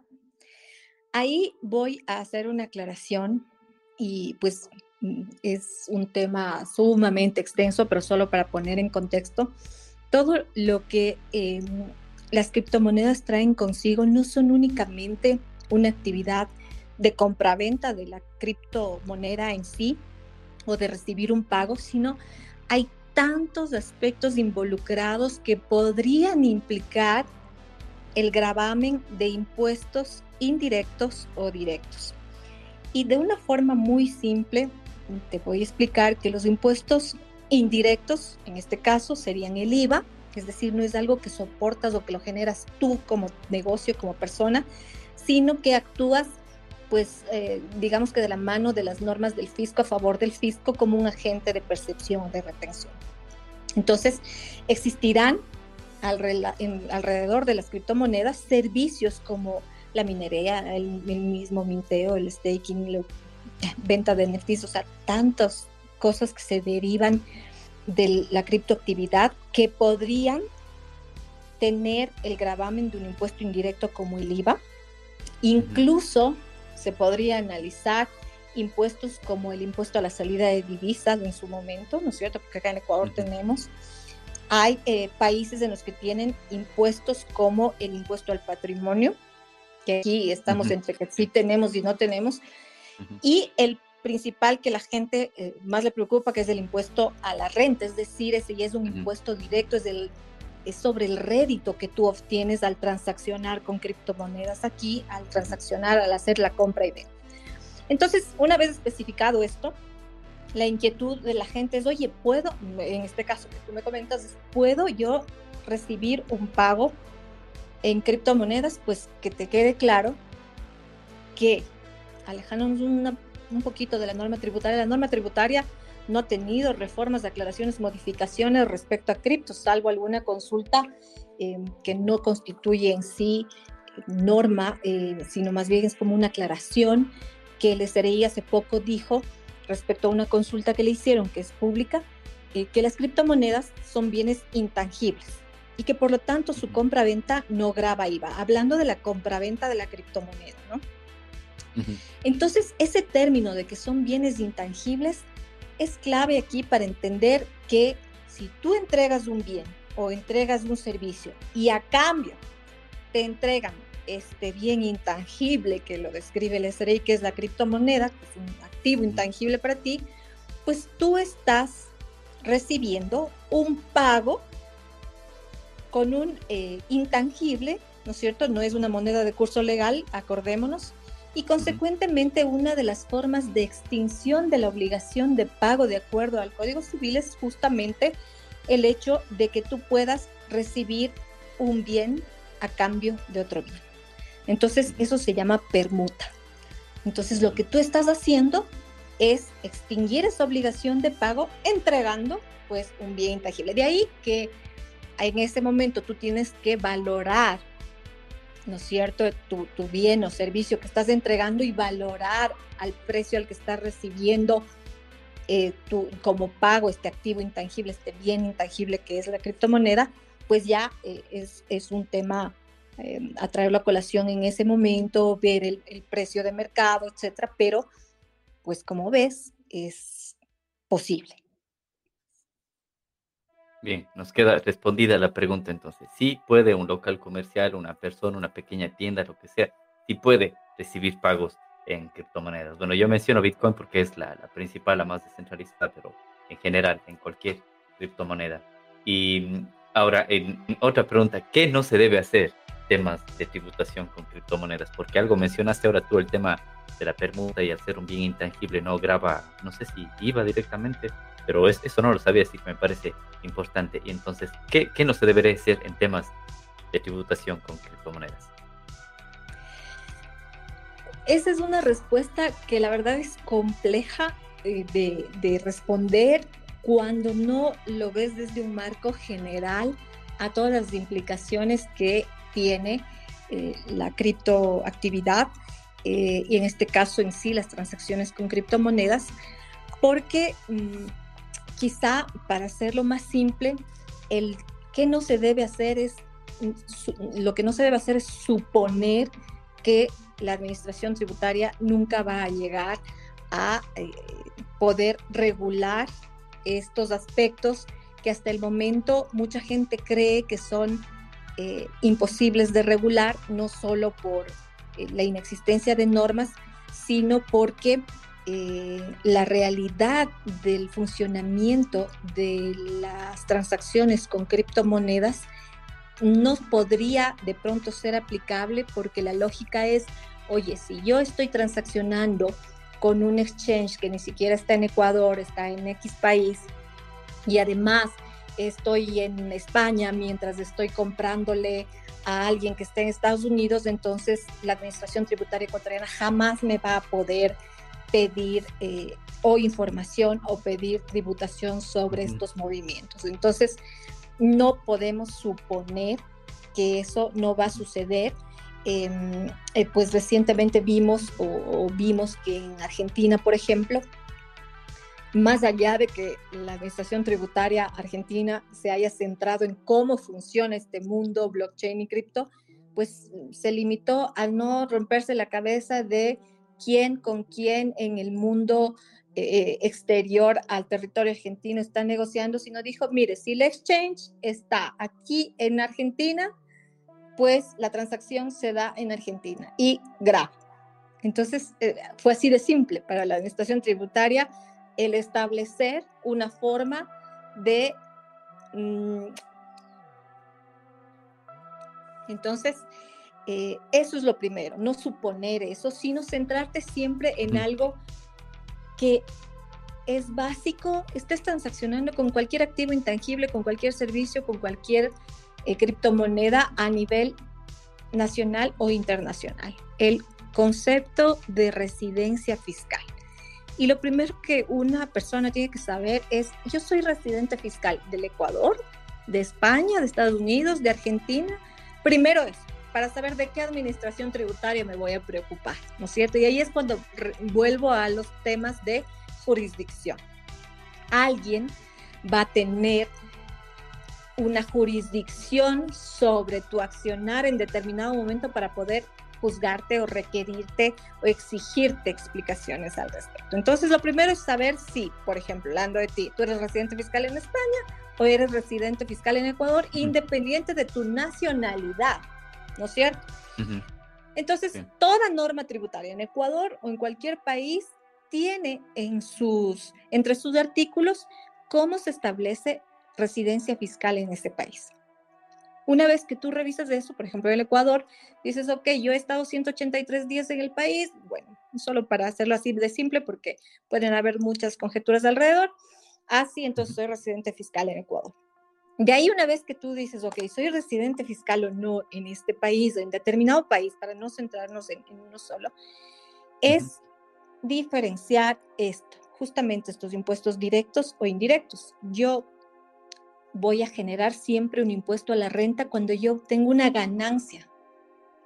Ahí voy a hacer una aclaración y pues es un tema sumamente extenso, pero solo para poner en contexto, todo lo que em, las criptomonedas traen consigo no son únicamente una actividad de compraventa de la criptomoneda en sí o de recibir un pago, sino hay tantos aspectos involucrados que podrían implicar el gravamen de impuestos indirectos o directos. Y de una forma muy simple, te voy a explicar que los impuestos indirectos, en este caso, serían el IVA, es decir, no es algo que soportas o que lo generas tú como negocio, como persona, sino que actúas, pues, eh, digamos que de la mano de las normas del fisco a favor del fisco como un agente de percepción, de retención. Entonces, existirán alrededor de las criptomonedas servicios como la minería, el, mismo minteo, el staking, la venta de NFTs, o sea, tantas cosas que se derivan de la criptoactividad que podrían tener el gravamen de un impuesto indirecto como el IVA. Incluso se podría analizar impuestos como el impuesto a la salida de divisas en su momento, ¿no es cierto? Porque acá en Ecuador tenemos, hay eh, países en los que tienen impuestos como el impuesto al patrimonio, que aquí estamos entre que sí tenemos y no tenemos, y el principal que la gente eh, más le preocupa, que es el impuesto a la renta, es decir, ese ya es un impuesto directo, es, el, es sobre el rédito que tú obtienes al transaccionar con criptomonedas aquí, al transaccionar, al hacer la compra y venta. Entonces, una vez especificado esto, la inquietud de la gente es, oye, ¿puedo, en este caso que tú me comentas, ¿puedo yo recibir un pago en criptomonedas? Pues que te quede claro que alejándonos una un poquito de la norma tributaria. La norma tributaria no ha tenido reformas, aclaraciones, modificaciones respecto a criptos, salvo alguna consulta em, que no constituye en sí norma, eh, sino más bien es como una aclaración que el SRI hace poco dijo respecto a una consulta que le hicieron, que es pública, eh, que las criptomonedas son bienes intangibles y que por lo tanto su compra-venta no graba IVA. Hablando de la compra-venta de la criptomoneda, ¿no? Entonces, ese término de que son bienes intangibles es clave aquí para entender que si tú entregas un bien o entregas un servicio y a cambio te entregan este bien intangible que lo describe el SRI, que es la criptomoneda, que es un activo intangible para ti, pues tú estás recibiendo un pago con un eh, intangible, ¿no es cierto? No es una moneda de curso legal, acordémonos, y consecuentemente una de las formas de extinción de la obligación de pago de acuerdo al Código Civil es justamente el hecho de que tú puedas recibir un bien a cambio de otro bien. Entonces eso se llama permuta. Entonces lo que tú estás haciendo es extinguir esa obligación de pago entregando pues un bien intangible. De ahí que en ese momento tú tienes que valorar ¿no es cierto?, tu, bien o servicio que estás entregando y valorar al precio al que estás recibiendo eh, tu, como pago este activo intangible, este bien intangible que es la criptomoneda, pues ya eh, es, es, un tema eh, a traerlo a colación en ese momento, ver el, el precio de mercado, etcétera, pero pues como ves, es posible. Bien, nos queda respondida la pregunta entonces. Sí puede un local comercial, una persona, una pequeña tienda, lo que sea, sí puede recibir pagos en criptomonedas. Bueno, yo menciono Bitcoin porque es la, principal, la más descentralizada, pero en general, en cualquier criptomoneda. Y mm, ahora, en, otra pregunta, ¿qué no se debe hacer temas de tributación con criptomonedas? Porque algo mencionaste ahora tú, el tema de la permuta y al ser un bien intangible no graba, no sé si iba directamente, pero eso no lo sabía, así que me parece importante. Y entonces, ¿qué, no se debería hacer en temas de tributación con criptomonedas? Esa es una respuesta que la verdad es compleja eh, de, responder cuando no lo ves desde un marco general a todas las implicaciones que tiene eh, la criptoactividad eh, y en este caso en sí las transacciones con criptomonedas, porque mm, quizá para hacerlo más simple, el que no se debe hacer es, lo que no se debe hacer es suponer que la administración tributaria nunca va a llegar a eh, poder regular estos aspectos que hasta el momento mucha gente cree que son eh, imposibles de regular, no solo por eh, la inexistencia de normas, sino porque eh, la realidad del funcionamiento de las transacciones con criptomonedas no podría de pronto ser aplicable porque la lógica es, oye, si yo estoy transaccionando con un exchange que ni siquiera está en Ecuador, está en X país, y además estoy en España mientras estoy comprándole a alguien que esté en Estados Unidos, entonces la Administración Tributaria Ecuatoriana jamás me va a poder pedir eh, o información o pedir tributación sobre estos movimientos. Entonces, no podemos suponer que eso no va a suceder. Em, eh, pues recientemente vimos o, vimos que en Argentina, por ejemplo, más allá de que la administración tributaria argentina se haya centrado en cómo funciona este mundo blockchain y cripto, pues se limitó a no romperse la cabeza de quién con quién en el mundo eh, exterior al territorio argentino está negociando, sino dijo, mire, si el exchange está aquí en Argentina, pues la transacción se da en Argentina y grave. Entonces, eh, fue así de simple para la administración tributaria el establecer una forma de... Mm, entonces, eh, eso es lo primero, no suponer eso, sino centrarte siempre en algo que es básico, estés transaccionando con cualquier activo intangible, con cualquier servicio, con cualquier eh, criptomoneda a nivel nacional o internacional. El concepto de residencia fiscal. Y lo primero que una persona tiene que saber es, yo soy residente fiscal del Ecuador, de España, de Estados Unidos, de Argentina. Primero eso para saber de qué administración tributaria me voy a preocupar, ¿no es cierto? Y ahí es cuando vuelvo a los temas de jurisdicción. Alguien va a tener una jurisdicción sobre tu accionar en determinado momento para poder juzgarte o requerirte o exigirte explicaciones al respecto. Entonces, lo primero es saber si, por ejemplo, hablando de ti, tú eres residente fiscal en España o eres residente fiscal en Ecuador, independiente de tu nacionalidad, ¿no es cierto? Entonces, toda norma tributaria en Ecuador o en cualquier país tiene en sus, entre sus artículos cómo se establece residencia fiscal en ese país. Una vez que tú revisas eso, por ejemplo, el Ecuador, dices, ok, yo he estado 183 días en el país, bueno, solo para hacerlo así de simple, porque pueden haber muchas conjeturas alrededor. Así, entonces soy residente fiscal en Ecuador. De ahí una vez que tú dices, ok, soy residente fiscal o no en este país o en determinado país, para no centrarnos en, uno solo, es diferenciar esto, justamente estos impuestos directos o indirectos. Yo voy a generar siempre un impuesto a la renta cuando yo tengo una ganancia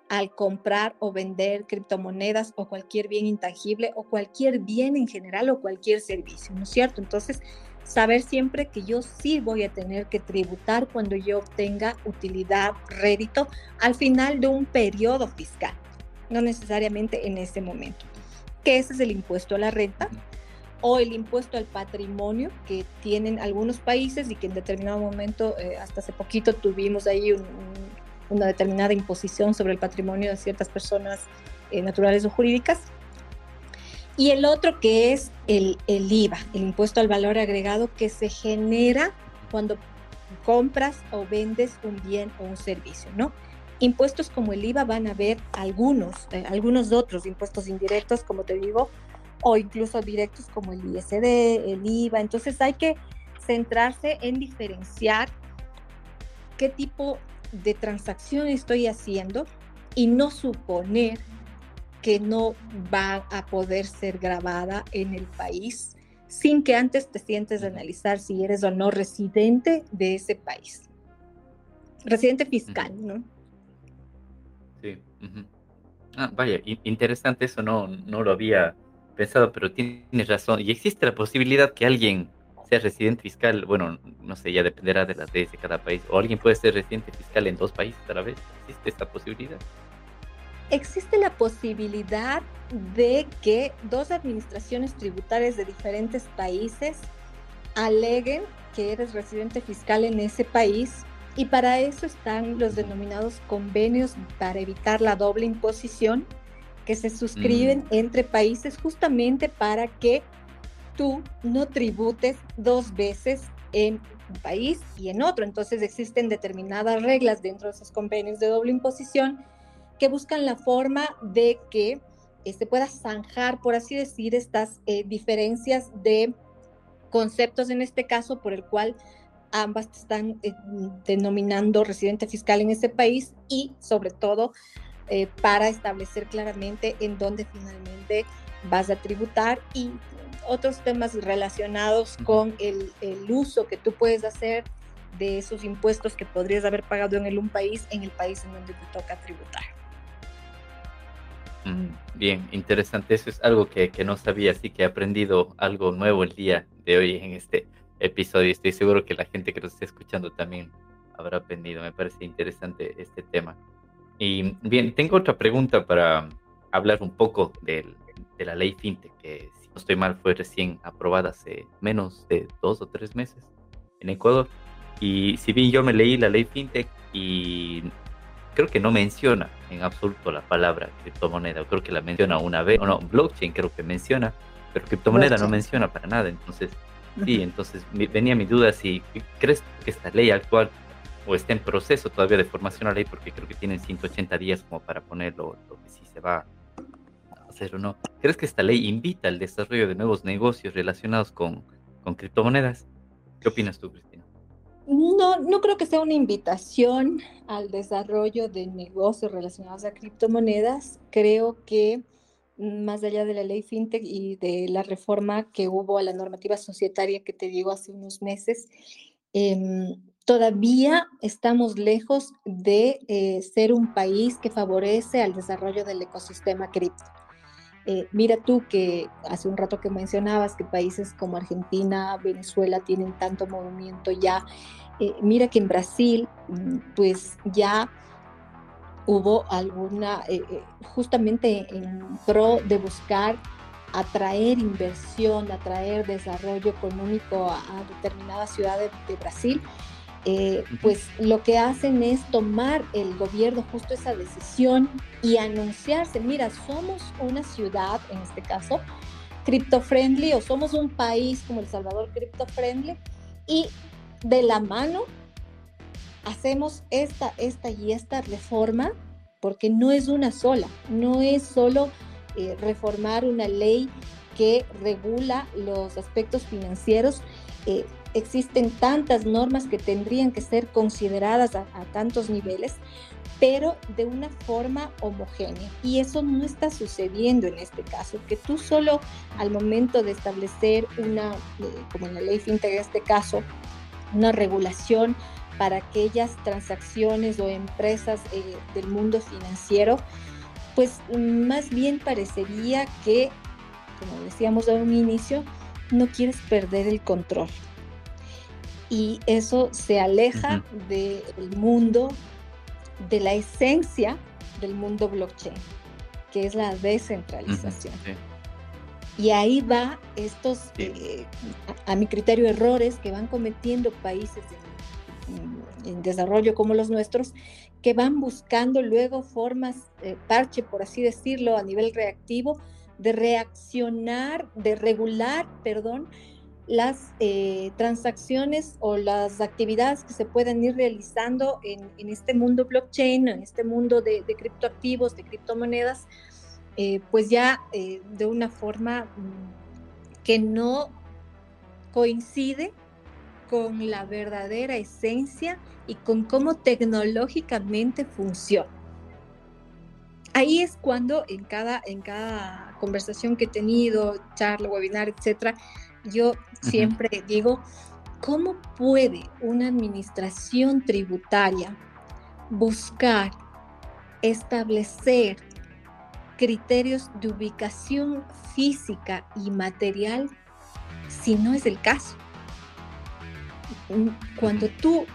al comprar o vender criptomonedas o cualquier bien intangible o cualquier bien en general o cualquier servicio, ¿no es cierto? Entonces, saber siempre que yo sí voy a tener que tributar cuando yo obtenga utilidad, rédito al final de un periodo fiscal, no necesariamente en ese momento. Que ese es el impuesto a la renta o el impuesto al patrimonio que tienen algunos países y que en determinado momento, eh, hasta hace poquito, tuvimos ahí una determinada imposición sobre el patrimonio de ciertas personas eh, naturales o jurídicas. Y el otro que es el, el IVA, el impuesto al valor agregado que se genera cuando compras o vendes un bien o un servicio, ¿no? Impuestos como el IVA van a haber algunos, eh, algunos otros impuestos indirectos, como te digo, o incluso directos como el ISD, el IVA. Entonces hay que centrarse en diferenciar qué tipo de transacción estoy haciendo y no suponer que no va a poder ser grabada en el país sin que antes te sientes de analizar si eres o no residente de ese país. Residente fiscal, ¿no? Sí. ah, vaya, interesante eso, no, no lo había pensado, pero tienes razón. Y existe la posibilidad que alguien sea residente fiscal, bueno, no sé, ya dependerá de las leyes de cada país, o alguien puede ser residente fiscal en dos países a la vez. ¿Existe esta posibilidad? Existe la posibilidad de que dos administraciones tributarias de diferentes países aleguen que eres residente fiscal en ese país y para eso están los denominados convenios para evitar la doble imposición que se suscriben mm. entre países justamente para que tú no tributes dos veces en un país y en otro. Entonces existen determinadas reglas dentro de esos convenios de doble imposición que buscan la forma de que se este, pueda zanjar, por así decir, estas eh, diferencias de conceptos en este caso por el cual ambas están eh, denominando residente fiscal en ese país y sobre todo eh, para establecer claramente en dónde finalmente vas a tributar y otros temas relacionados con el, el, uso que tú puedes hacer de esos impuestos que podrías haber pagado en el un país, en el país en donde te toca tributar. Mm, bien, interesante. Eso es algo que, que, no sabía, así que he aprendido algo nuevo el día de hoy en este episodio. Estoy seguro que la gente que nos esté escuchando también habrá aprendido. Me parece interesante este tema. Y bien, tengo otra pregunta para hablar un poco de la ley FinTech, que si no estoy mal fue recién aprobada hace menos de dos o tres meses en Ecuador. Y si bien yo me leí la ley FinTech y creo que no menciona en absoluto la palabra criptomoneda, creo que la menciona una vez, o no, blockchain creo que menciona, pero criptomoneda no menciona para nada. Entonces, sí, entonces venía mi duda si crees que esta ley actual o está en proceso todavía de formación a ley, porque creo que tienen 180 días como para ponerlo, lo que sí se va a hacer o no. ¿Crees que esta ley invita al desarrollo de nuevos negocios relacionados con, con criptomonedas? ¿Qué opinas tú, Cristina? No, no creo que sea una invitación al desarrollo de negocios relacionados a criptomonedas. Creo que más allá de la ley FinTech y de la reforma que hubo a la normativa societaria que te digo hace unos meses, eh, todavía estamos lejos de eh, ser un país que favorece al desarrollo del ecosistema cripto. Eh, mira tú que hace un rato que mencionabas que países como Argentina, Venezuela tienen tanto movimiento ya. Eh, mira que en Brasil, mm, pues ya hubo alguna, eh, justamente en pro de buscar atraer inversión, atraer desarrollo económico a, determinadas ciudades de Brasil, eh, pues lo que hacen es tomar el gobierno justo esa decisión y anunciarse, mira, somos una ciudad, en este caso, cripto-friendly o somos un país como El Salvador cripto-friendly y de la mano hacemos esta, esta y esta reforma porque no es una sola, no es solo eh, reformar una ley que regula los aspectos financieros, eh, existen tantas normas que tendrían que ser consideradas a, tantos niveles, pero de una forma homogénea. Y eso no está sucediendo en este caso, que tú solo al momento de establecer una, eh, como en la ley fintech en este caso, una regulación para aquellas transacciones o empresas eh, del mundo financiero, pues más bien parecería que, como decíamos a un inicio, no quieres perder el control y eso se aleja del mundo, de la esencia del mundo blockchain, que es la descentralización. Y ahí va estos, eh, a, mi criterio, errores que van cometiendo países en, desarrollo como los nuestros, que van buscando luego formas, eh, parche, por así decirlo, a nivel reactivo, de reaccionar, de regular, perdón, las eh, transacciones o las actividades que se pueden ir realizando en, este mundo blockchain, en este mundo de, criptoactivos, de criptomonedas, eh, pues ya eh, de una forma mm, que no coincide con la verdadera esencia y con cómo tecnológicamente funciona. Ahí es cuando en cada, en cada conversación que he tenido, charla, webinar, etcétera, yo siempre digo, ¿cómo puede una administración tributaria buscar establecer criterios de ubicación física y material si no es el caso? Cuando tú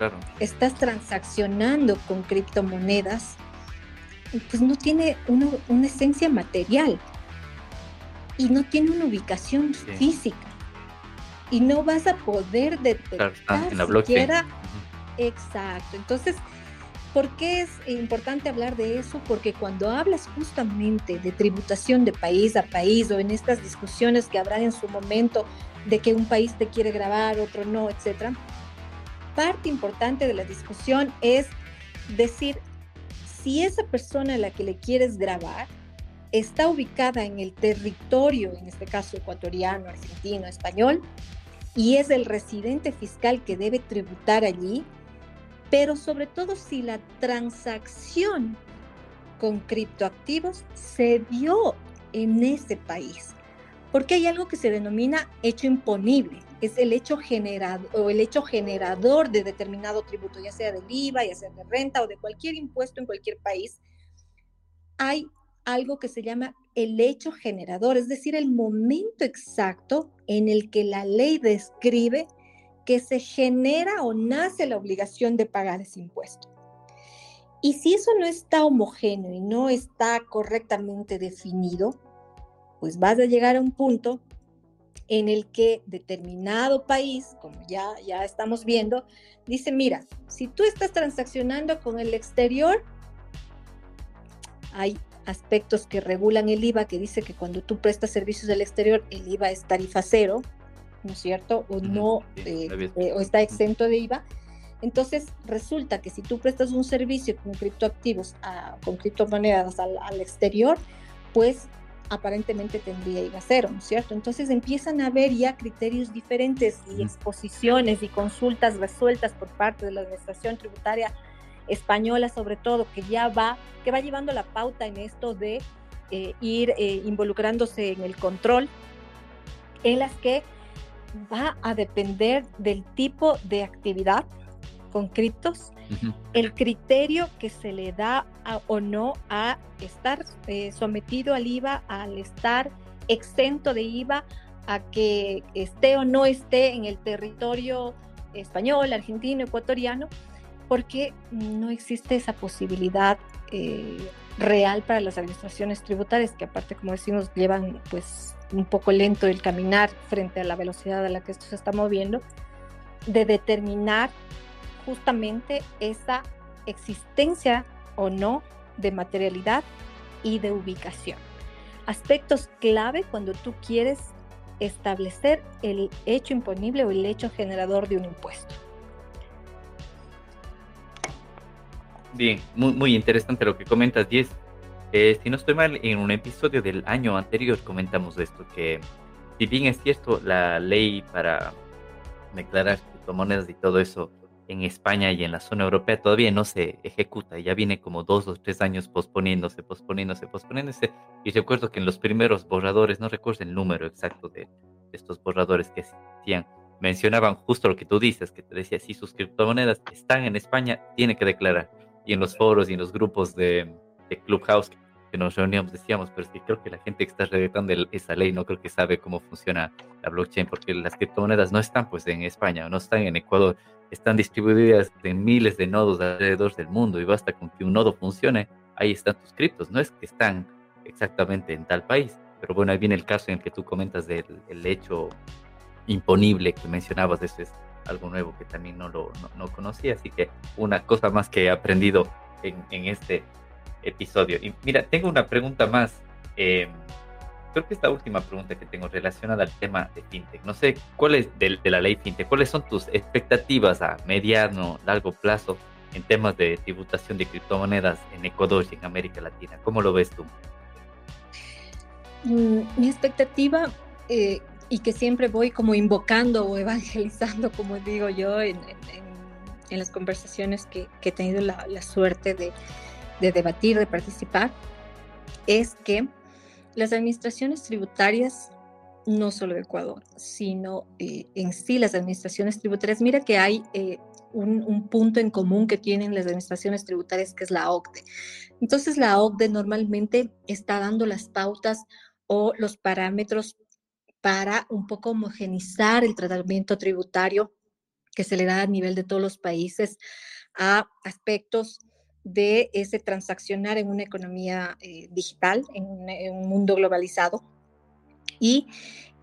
estás transaccionando con criptomonedas, pues no tiene una, esencia material y no tiene una ubicación física y no vas a poder detectar en la siquiera. Exacto. Entonces, ¿por qué es importante hablar de eso? Porque cuando hablas justamente de tributación de país a país o en estas discusiones que habrá en su momento de que un país te quiere grabar, otro no, etcétera, parte importante de la discusión es decir si esa persona a la que le quieres grabar está ubicada en el territorio, en este caso ecuatoriano, argentino, español, y es el residente fiscal que debe tributar allí, pero sobre todo si la transacción con criptoactivos se dio en ese país. Porque hay algo que se denomina hecho imponible, es el hecho generado o el hecho generador de determinado tributo, ya sea del IVA, ya sea de renta o de cualquier impuesto en cualquier país. Hay algo que se llama el hecho generador, es decir, el momento exacto en el que la ley describe que se genera o nace la obligación de pagar ese impuesto. Y si eso no está homogéneo y no está correctamente definido, pues vas a llegar a un punto en el que determinado país, como ya, ya estamos viendo, dice, mira, si tú estás transaccionando con el exterior, hay aspectos que regulan el IVA, que dice que cuando tú prestas servicios del exterior, el IVA es tarifa cero, ¿no es cierto? O no, eh, eh, o está exento de IVA. Entonces, resulta que si tú prestas un servicio con criptoactivos, con criptomonedas al, al exterior, pues aparentemente tendría IVA cero, ¿no es cierto? Entonces empiezan a haber ya criterios diferentes y exposiciones y consultas resueltas por parte de la Administración Tributaria española sobre todo, que ya va, que va llevando la pauta en esto de eh, ir eh, involucrándose en el control, en las que va a depender del tipo de actividad con criptos, el criterio que se le da o no a estar eh, sometido al IVA, al estar exento de IVA, a que esté o no esté en el territorio español, argentino, ecuatoriano, porque no existe esa posibilidad eh, real para las administraciones tributarias, que aparte, como decimos, llevan pues un poco lento el caminar frente a la velocidad a la que esto se está moviendo, de determinar justamente esa existencia o no de materialidad y de ubicación. Aspectos clave cuando tú quieres establecer el hecho imponible o el hecho generador de un impuesto. Bien, muy, muy interesante lo que comentas, Diez. Eh, si no estoy mal, en un episodio del año anterior comentamos esto, que si bien es cierto, la ley para declarar criptomonedas y todo eso en España y en la zona europea todavía no se ejecuta, ya viene como dos o tres años posponiéndose, posponiéndose, posponiéndose. Y recuerdo que en los primeros borradores, no recuerdo el número exacto de, estos borradores que hacían, mencionaban justo lo que tú dices, que te decía, si sus criptomonedas están en España, tiene que declarar. Y en los foros y en los grupos de, Clubhouse que nos reuníamos decíamos, pero es que creo que la gente que está redactando esa ley no creo que sabe cómo funciona la blockchain, porque las criptomonedas no están pues en España, no están en Ecuador, están distribuidas en miles de nodos alrededor del mundo y basta con que un nodo funcione, ahí están tus criptos, no es que están exactamente en tal país, pero bueno, ahí viene el caso en el que tú comentas del el hecho imponible que mencionabas, eso es algo nuevo que también no lo no, conocía, así que una cosa más que he aprendido en, en este episodio. Y mira, tengo una pregunta más. Eh, creo que esta última pregunta que tengo relacionada al tema de fintech. No sé cuál es de, la ley fintech, cuáles son tus expectativas a mediano, largo plazo en temas de tributación de criptomonedas en Ecuador y en América Latina. ¿Cómo lo ves tú? Mm, mi expectativa, eh, y que siempre voy como invocando o evangelizando, <laughs> como digo yo, en, las conversaciones que, he tenido la, la suerte de, de debatir, de participar, es que las administraciones tributarias, no solo de Ecuador, sino eh, en sí las administraciones tributarias, mira que hay eh, un, punto en común que tienen las administraciones tributarias, que es la OCDE. Entonces la OCDE normalmente está dando las pautas o los parámetros para un poco homogenizar el tratamiento tributario que se le da a nivel de todos los países a aspectos de ese transaccionar en una economía eh, digital, en un, mundo globalizado. Y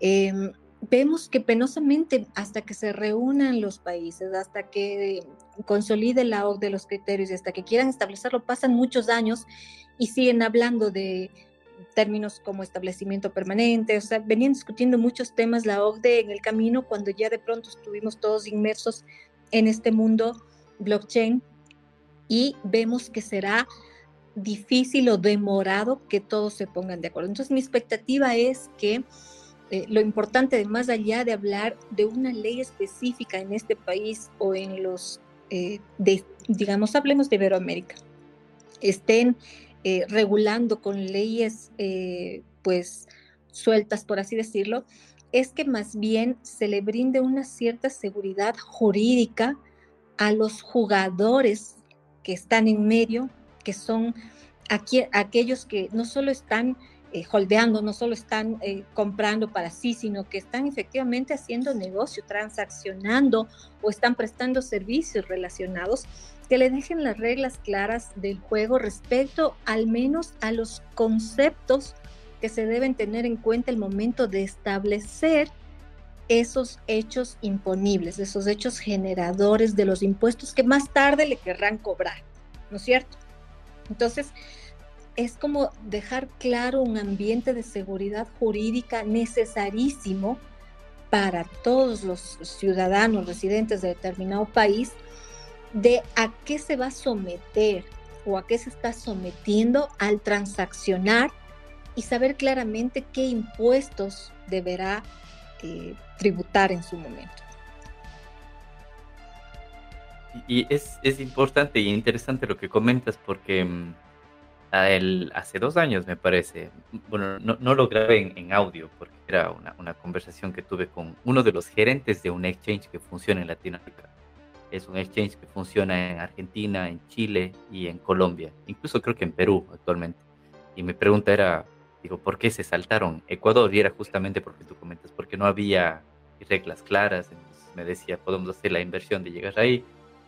em, vemos que penosamente hasta que se reúnan los países, hasta que consolide la OCDE los criterios y hasta que quieran establecerlo, pasan muchos años y siguen hablando de términos como establecimiento permanente, o sea, venían discutiendo muchos temas la OCDE en el camino cuando ya de pronto estuvimos todos inmersos en este mundo blockchain y vemos que será difícil o demorado que todos se pongan de acuerdo. Entonces mi expectativa es que eh, lo importante, de más allá de hablar de una ley específica en este país o en los, eh, digamos, hablemos de Iberoamérica, estén eh, regulando con leyes, pues, sueltas, por así decirlo, es que más bien se le brinde una cierta seguridad jurídica a los jugadores que están en medio, que son aquellos que no solo están eh, holdeando, no solo están eh, comprando para sí, sino que están efectivamente haciendo negocio, transaccionando o están prestando servicios relacionados, que le dejen las reglas claras del juego respecto al menos a los conceptos que se deben tener en cuenta el momento de establecer esos hechos imponibles, esos hechos generadores de los impuestos que más tarde le querrán cobrar, ¿no es cierto? Entonces, es como dejar claro un ambiente de seguridad jurídica necesarísimo para todos los ciudadanos residentes de determinado país de a qué se va a someter o a qué se está sometiendo al transaccionar y saber claramente qué impuestos deberá eh, tributar en su momento. Y es, es importante y interesante lo que comentas porque mm, a él, hace dos años me parece, bueno, no, no lo grabé en, audio porque era una, una, conversación que tuve con uno de los gerentes de un exchange que funciona en Latinoamérica. Es un exchange que funciona en Argentina, en Chile y en Colombia, incluso creo que en Perú actualmente. Y mi pregunta era, digo, ¿por qué se saltaron Ecuador? Y era justamente porque tú comentas, porque no había reglas claras. me decía, podemos hacer la inversión de llegar ahí,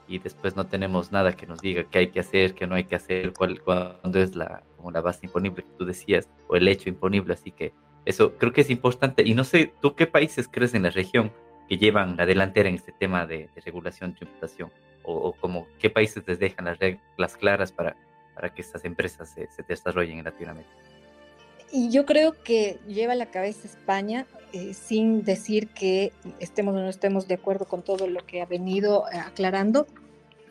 y después no tenemos nada que nos diga qué hay que hacer, qué no hay que hacer, cuál, cuándo es la, como la base imponible que tú decías, o el hecho imponible. Así que eso creo que es importante. Y no sé, ¿tú qué países crees en la región que llevan la delantera en este tema de, regulación, tributación? O, o, como qué países les dejan las reglas claras para, para que estas empresas se, se desarrollen en Latinoamérica? Y yo creo que lleva la cabeza España, eh, sin decir que estemos o no estemos de acuerdo con todo lo que ha venido eh, aclarando.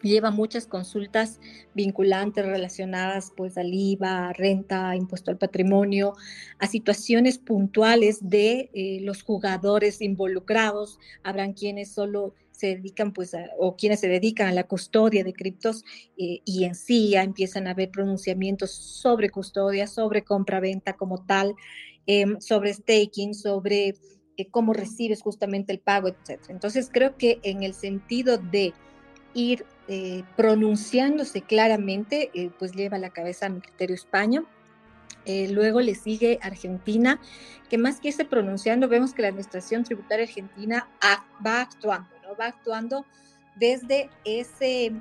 Lleva muchas consultas vinculantes relacionadas pues al IVA, renta, impuesto al patrimonio, a situaciones puntuales de eh, los jugadores involucrados. Habrán quienes solo se dedican, pues, o quienes se dedican a la custodia de criptos eh, y en sí ya empiezan a haber pronunciamientos sobre custodia, sobre compra-venta como tal, em, sobre staking, sobre eh, cómo recibes justamente el pago, etc. Entonces, creo que en el sentido de ir eh, pronunciándose claramente, pues lleva la cabeza a mi criterio España. luego le sigue Argentina, que más que irse pronunciando, vemos que la Administración Tributaria Argentina va actuando va actuando desde ese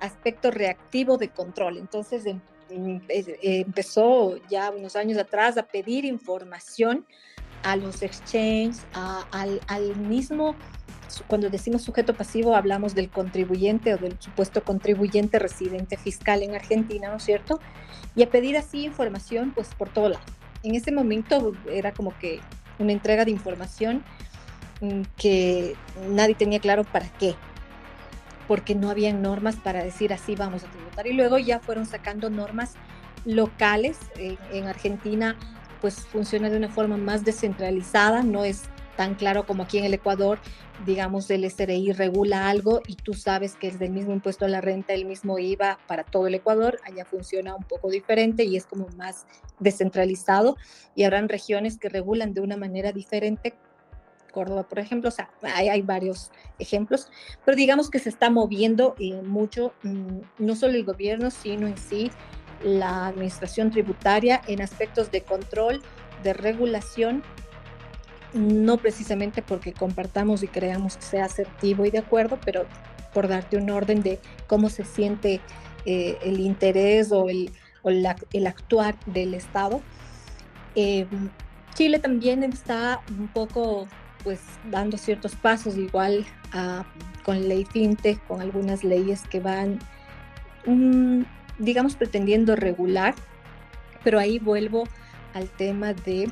aspecto reactivo de control. Entonces em, em, eh, empezó ya unos años atrás a pedir información a los exchanges, al, mismo, cuando decimos sujeto pasivo hablamos del contribuyente o del supuesto contribuyente residente fiscal en Argentina, ¿no es cierto? Y a pedir así información pues por todo lado. En ese momento era como que una entrega de información Mm, que nadie tenía claro para qué, porque no habían normas para decir así vamos a tributar. Y luego ya fueron sacando normas locales. Eh, en Argentina pues funciona de una forma más descentralizada, no es tan claro como aquí en el Ecuador, digamos, el SRI regula algo y tú sabes que es del mismo impuesto a la renta, el mismo IVA para todo el Ecuador, allá funciona un poco diferente y es como más descentralizado. Y habrán regiones que regulan de una manera diferente. Córdoba, por ejemplo, o sea, hay, varios ejemplos, pero digamos que se está moviendo eh, mucho, mm, no solo el gobierno, sino en sí la administración tributaria en aspectos de control, de regulación, no precisamente porque compartamos y creamos que sea asertivo y de acuerdo, pero por darte un orden de cómo se siente eh, el interés o el, el, actuar del Estado. Eh, Chile también está un poco pues dando ciertos pasos igual con ley fintech, con algunas leyes que van, mm, digamos, pretendiendo regular, pero ahí vuelvo al tema de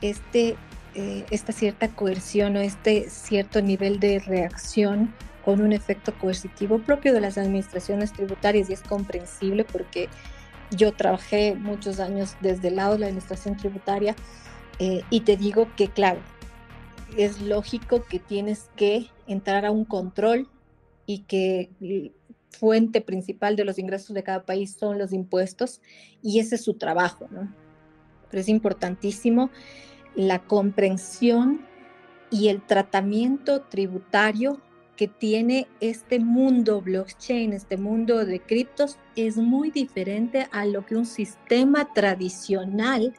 este, eh, esta cierta coerción o este cierto nivel de reacción con un efecto coercitivo propio de las administraciones tributarias y es comprensible porque yo trabajé muchos años desde el lado de la administración tributaria eh, y te digo que, claro, es lógico que tienes que entrar a un control y que fuente principal de los ingresos de cada país son los impuestos y ese es su trabajo, ¿no? Pero es importantísimo la comprensión y el tratamiento tributario que tiene este mundo blockchain, este mundo de criptos, es muy diferente a lo que un sistema tradicional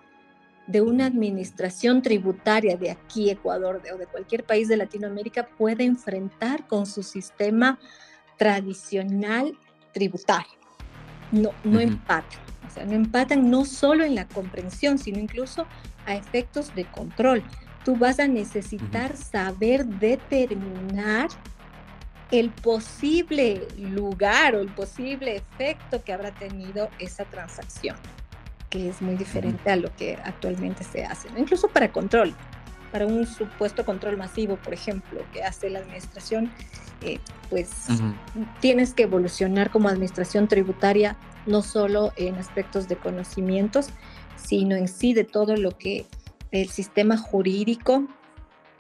de una administración tributaria de aquí, Ecuador, o de cualquier país de Latinoamérica, puede enfrentar con su sistema tradicional tributario. No, no empatan. O sea, no empatan no solo en la comprensión, sino incluso a efectos de control. Tú vas a necesitar saber determinar el posible lugar o el posible efecto que habrá tenido esa transacción que es muy diferente a lo que actualmente se hace, incluso para control, para un supuesto control masivo, por ejemplo, que hace la administración, eh, pues tienes que evolucionar como administración tributaria, no solo en aspectos de conocimientos, sino en sí de todo lo que el sistema jurídico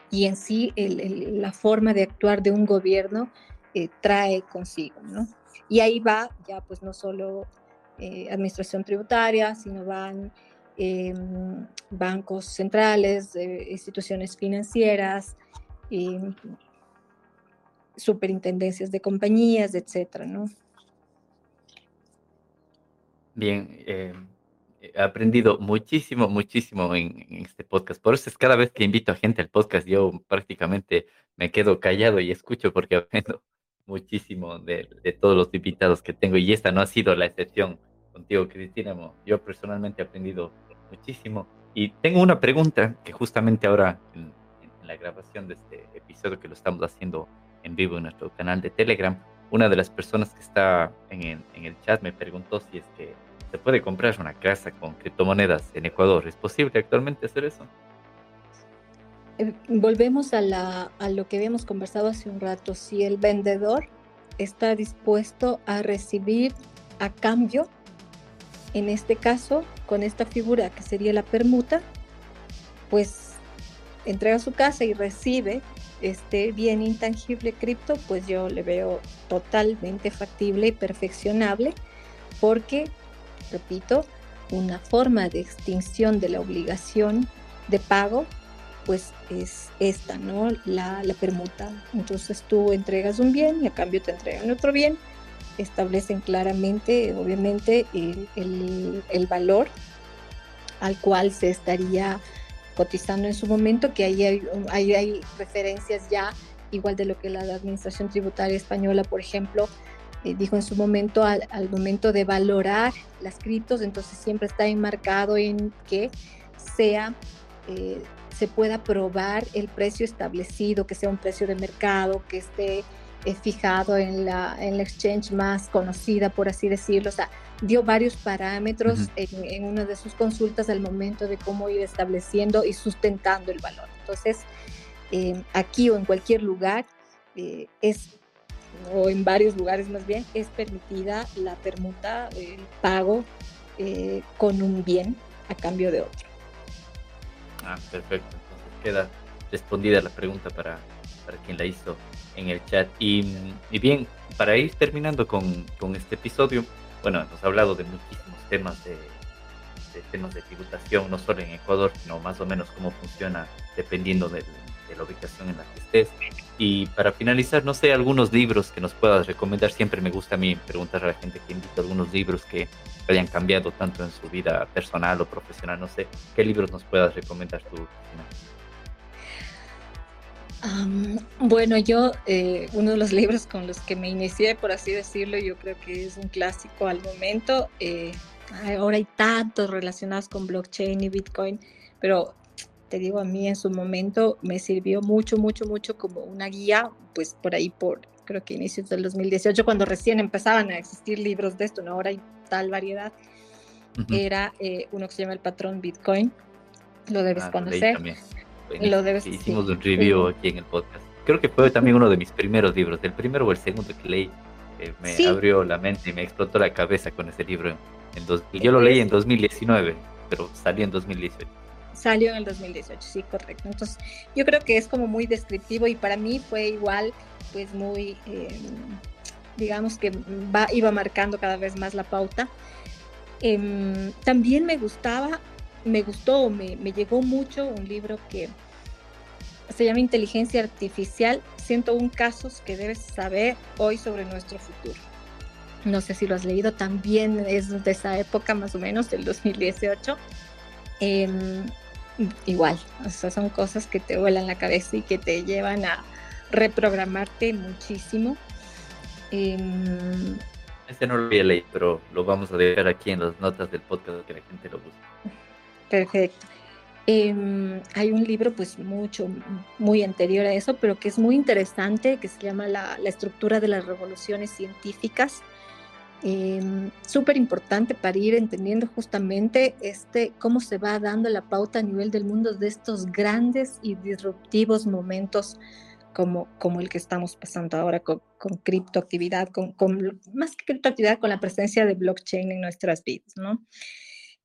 y en sí la forma de actuar de un gobierno eh, trae consigo, ¿no? Y ahí va ya pues no solo eh, administración tributaria, sino van em, bancos centrales, eh, instituciones financieras, em, superintendencias de compañías, etcétera, ¿no? Bien, he aprendido muchísimo, muchísimo en, en, este podcast. Por eso es cada vez que invito a gente al podcast, yo prácticamente me quedo callado y escucho porque <laughs> aprendo muchísimo de, todos los invitados que tengo y esta no ha sido la excepción contigo, Cristina. Yo personalmente he aprendido muchísimo y tengo una pregunta que justamente ahora en, la grabación de este episodio que lo estamos haciendo en vivo en nuestro canal de Telegram, una de las personas que está en en el chat me preguntó si es que se puede comprar una casa con criptomonedas en Ecuador. ¿Es posible actualmente hacer eso? Eh, volvemos a, la, a lo que habíamos conversado hace un rato. Si el vendedor está dispuesto a recibir a cambio, en este caso, con esta figura que sería la permuta, pues entrega su casa y recibe este bien intangible cripto, pues yo le veo totalmente factible y perfeccionable, porque, repito, una forma de extinción de la obligación de pago pues es esta, ¿no? La, permuta. Entonces tú entregas un bien y a cambio te entregan otro bien. Establecen claramente, obviamente, el, valor al cual se estaría cotizando en su momento, que ahí hay, hay, referencias ya, igual de lo que la Administración Tributaria Española, por ejemplo, eh, dijo en su momento, al, momento de valorar las criptos, entonces siempre está enmarcado en que sea eh, se pueda probar el precio establecido, que sea un precio de mercado, que esté eh, fijado en la, en la exchange más conocida, por así decirlo. O sea, dio varios parámetros en, una de sus consultas al momento de cómo ir estableciendo y sustentando el valor. Entonces, aquí o en cualquier lugar es o en varios lugares más bien, es permitida la permuta, el pago con un bien a cambio de otro. Ah, perfecto. Entonces queda respondida la pregunta para, para quien la hizo en el chat. Y, bien, para ir terminando con, con, este episodio, bueno, hemos hablado de muchísimos temas de, de, temas de tributación, no solo en Ecuador, sino más o menos cómo funciona dependiendo del, de la ubicación en la que estés. Y para finalizar, no sé, algunos libros que nos puedas recomendar. Siempre me gusta a mí preguntar a la gente que invita algunos libros que hayan cambiado tanto en su vida personal o profesional. No sé, ¿qué libros nos puedas recomendar tú? bueno, yo, eh, uno de los libros con los que me inicié, por así decirlo, yo creo que es un clásico al momento. Eh, ahora hay tantos relacionados con blockchain y Bitcoin, pero te digo, a mí en su momento me sirvió mucho, mucho, mucho como una guía, pues por ahí, por creo que inicios del 2018, cuando recién empezaban a existir libros de esto, ¿no? ahora hay tal variedad, era eh, uno que se llama El Patrón Bitcoin, lo debes ah, conocer. Lo debes, Hicimos un review aquí en el podcast. Creo que fue también uno de mis primeros libros, el primero o el segundo que leí. Eh, me abrió la mente y me explotó la cabeza con ese libro. En dos, yo lo leí en 2019, pero salió en 2018. Salió en el 2018, sí, correcto. Entonces, yo creo que es como muy descriptivo y para mí fue igual, pues muy, em, digamos que va, iba marcando cada vez más la pauta. Em, también me gustaba, me gustó, me, me llegó mucho un libro que se llama Inteligencia Artificial, 101 casos que debes saber hoy sobre nuestro futuro. No sé si lo has leído, también es de esa época más o menos, del 2018. Eh, igual, o sea, son cosas que te vuelan la cabeza y que te llevan a reprogramarte muchísimo. Em, este no lo voy a leer, pero lo vamos a dejar aquí en las notas del podcast que la gente lo busque. Perfecto. Em, hay un libro pues mucho, muy anterior a eso, pero que es muy interesante, que se llama La, la estructura de las revoluciones científicas eh, súper importante para ir entendiendo justamente este, cómo se va dando la pauta a nivel del mundo de estos grandes y disruptivos momentos como, como el que estamos pasando ahora con, con criptoactividad, con, con, más que criptoactividad, con la presencia de blockchain en nuestras vidas, ¿no?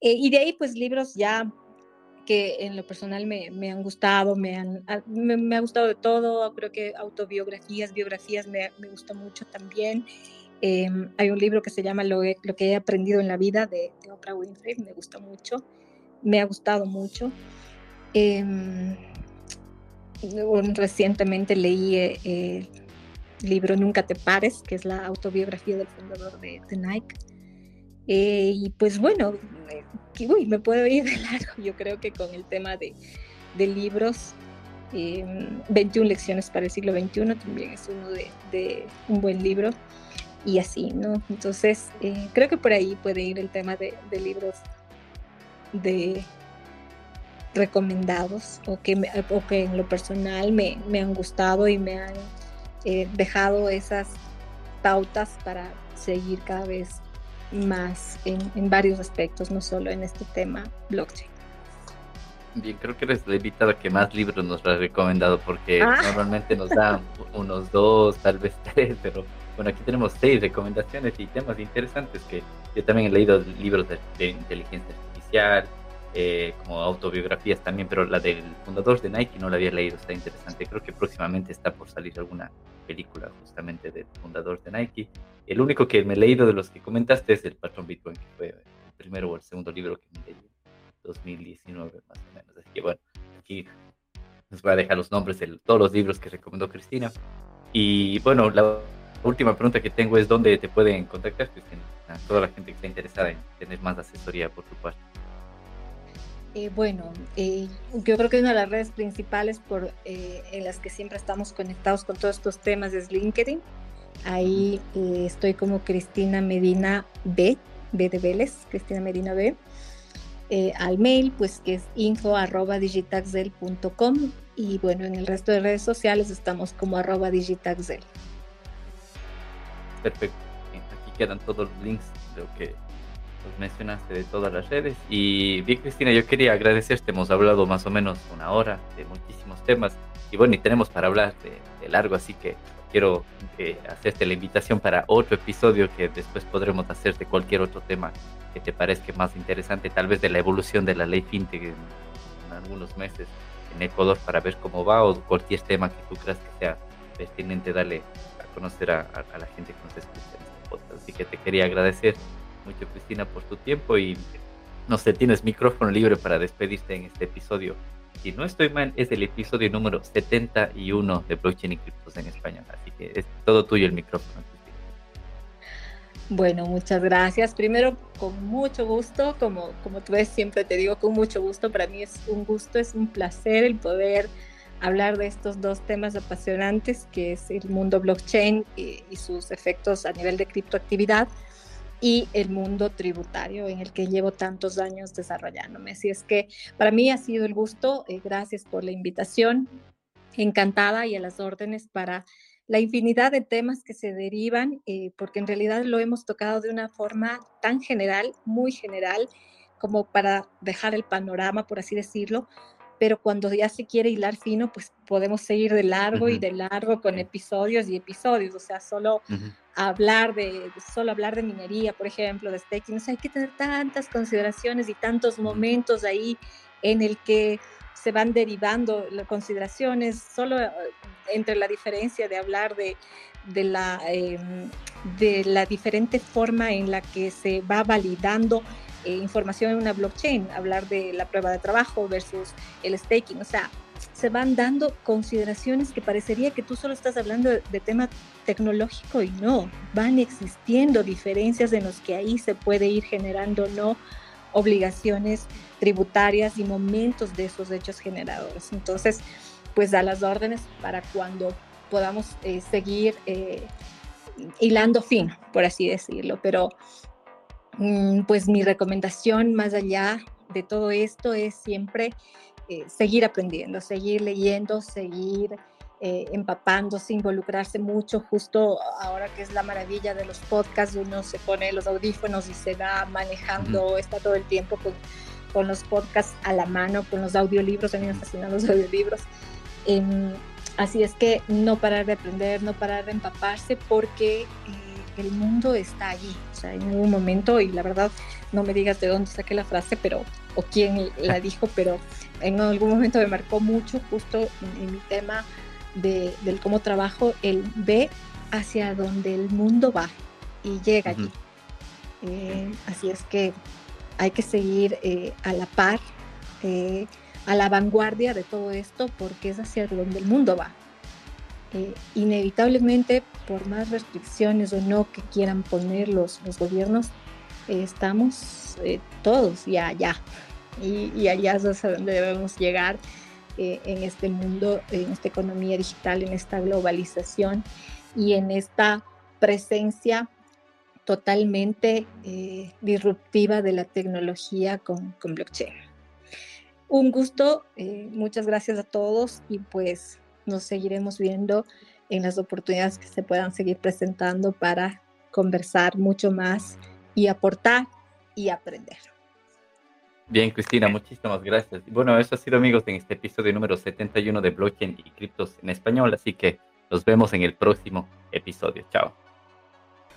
Eh, y de ahí, pues, libros ya que en lo personal me, me han gustado, me, han, me, me, ha gustado de todo, creo que autobiografías, biografías me, me gusta mucho también. Em, hay un libro que se llama lo, que he aprendido en la vida de, Oprah Winfrey, me gusta mucho, me ha gustado mucho. Em, recientemente leí eh, el libro Nunca te pares, que es la autobiografía del fundador de, Nike. Eh, y pues bueno, uy, me puedo ir de largo, yo creo que con el tema de, de libros 21 em, lecciones para el siglo XXI también es uno de, un buen libro y así, ¿no? Entonces, eh, creo que por ahí puede ir el tema de, libros de recomendados o que, que en lo personal me, han gustado y me han eh, dejado esas pautas para seguir cada vez más en, en varios aspectos, no solo en este tema blockchain. Bien, creo que eres la invitada que más libros nos ha recomendado porque ah. normalmente nos da unos dos, tal vez tres, pero bueno, aquí tenemos seis recomendaciones y temas interesantes que yo también he leído libros de, inteligencia artificial, eh, como autobiografías también, pero la del fundador de Nike no la había leído, está interesante. Creo que próximamente está por salir alguna película justamente del fundador de Nike. El único que me he leído de los que comentaste es El Patrón Bitcoin, que fue el primero o el segundo libro que me leí 2019 más o menos. Así que bueno, aquí les voy a dejar los nombres de todos los libros que recomendó Cristina. Y bueno, la última pregunta que tengo es dónde te pueden contactar, Cristina, a toda la gente que está interesada en tener más asesoría por tu parte. Eh, bueno, eh, yo creo que una de las redes principales por, eh, en las que siempre estamos conectados con todos estos temas es LinkedIn. Ahí estoy como Cristina Medina B, B de Vélez, Cristina Medina B. Al mail, pues que es info arroba digitaxel.com y bueno, en el resto de redes sociales estamos como arroba digitaxel. Perfecto. Aquí quedan todos los links de lo que nos mencionaste de todas las redes. Y bien, Cristina, yo quería agradecerte. Hemos hablado más o menos una hora de muchísimos temas. Y bueno, y tenemos para hablar de, largo, así que quiero eh, hacerte la invitación para otro episodio que después podremos hacer de cualquier otro tema que te parezca más interesante, tal vez de la evolución de la ley fintech en, algunos meses en Ecuador para ver cómo va o cualquier tema que tú creas que sea pertinente darle a conocer a, la gente que nos escucha en este podcast. Así que te quería agradecer mucho, Cristina, por tu tiempo y no sé, tienes micrófono libre para despedirte en este episodio. Si no estoy mal, es el episodio número 71 de Blockchain y Criptos en español. Así que es todo tuyo el micrófono. Bueno, muchas gracias. Primero, con mucho gusto, como, como tú ves, siempre te digo con mucho gusto. Para mí es un gusto, es un placer el poder hablar de estos dos temas apasionantes, que es el mundo blockchain y, sus efectos a nivel de criptoactividad y el mundo tributario en el que llevo tantos años desarrollándome. Así es que para mí ha sido el gusto. Eh, gracias por la invitación. Encantada y a las órdenes para la infinidad de temas que se derivan, eh, porque en realidad lo hemos tocado de una forma tan general, muy general, como para dejar el panorama, por así decirlo, pero cuando ya se quiere hilar fino, pues podemos seguir de largo y de largo con episodios y episodios, o sea, solo hablar de, solo hablar de minería, por ejemplo, de staking, o sea, hay que tener tantas consideraciones y tantos momentos ahí en el que se van derivando las consideraciones, solo eh, entre la diferencia de hablar de, de, la, em, de la diferente forma en la que se va validando eh, información en una blockchain, hablar de la prueba de trabajo versus el staking, o sea, se van dando consideraciones que parecería que tú solo estás hablando de, tema tecnológico y no, van existiendo diferencias en los que ahí se puede ir generando no obligaciones tributarias y momentos de esos hechos generadores. Entonces, pues da las órdenes para cuando podamos eh, seguir eh, hilando fin, por así decirlo. Pero pues mi recomendación más allá de todo esto es siempre eh, seguir aprendiendo, seguir leyendo, seguir eh, empapándose, involucrarse mucho, justo ahora que es la maravilla de los podcasts, uno se pone los audífonos y se va manejando, está todo el tiempo con, con, los podcasts a la mano, con los audiolibros, a mí me fascinan los audiolibros. Em, así es que no parar de aprender, no parar de empaparse, porque eh, el mundo está allí, o sea, en algún momento, y la verdad, no me digas de dónde saqué la frase, pero, o quién la <laughs> dijo, pero en algún momento me marcó mucho justo en mi tema del cómo trabajo, él ve hacia donde el mundo va y llega allí. Eh, así es que hay que seguir eh, a la par, eh, a la vanguardia de todo esto, porque es hacia donde el mundo va. Inevitablemente, por más restricciones o no que quieran poner los, los gobiernos, estamos todos ya allá. Y, y allá es a donde debemos llegar eh, en este mundo, en esta economía digital, en esta globalización y en esta presencia totalmente eh, disruptiva de la tecnología con, con blockchain. Un gusto, eh, muchas gracias a todos y pues nos seguiremos viendo en las oportunidades que se puedan seguir presentando para conversar mucho más y aportar y aprender. Bien, Cristina, muchísimas gracias. Bueno, eso ha sido, amigos, en este episodio número 71 de Blockchain y Criptos en Español, así que nos vemos en el próximo episodio. Chao.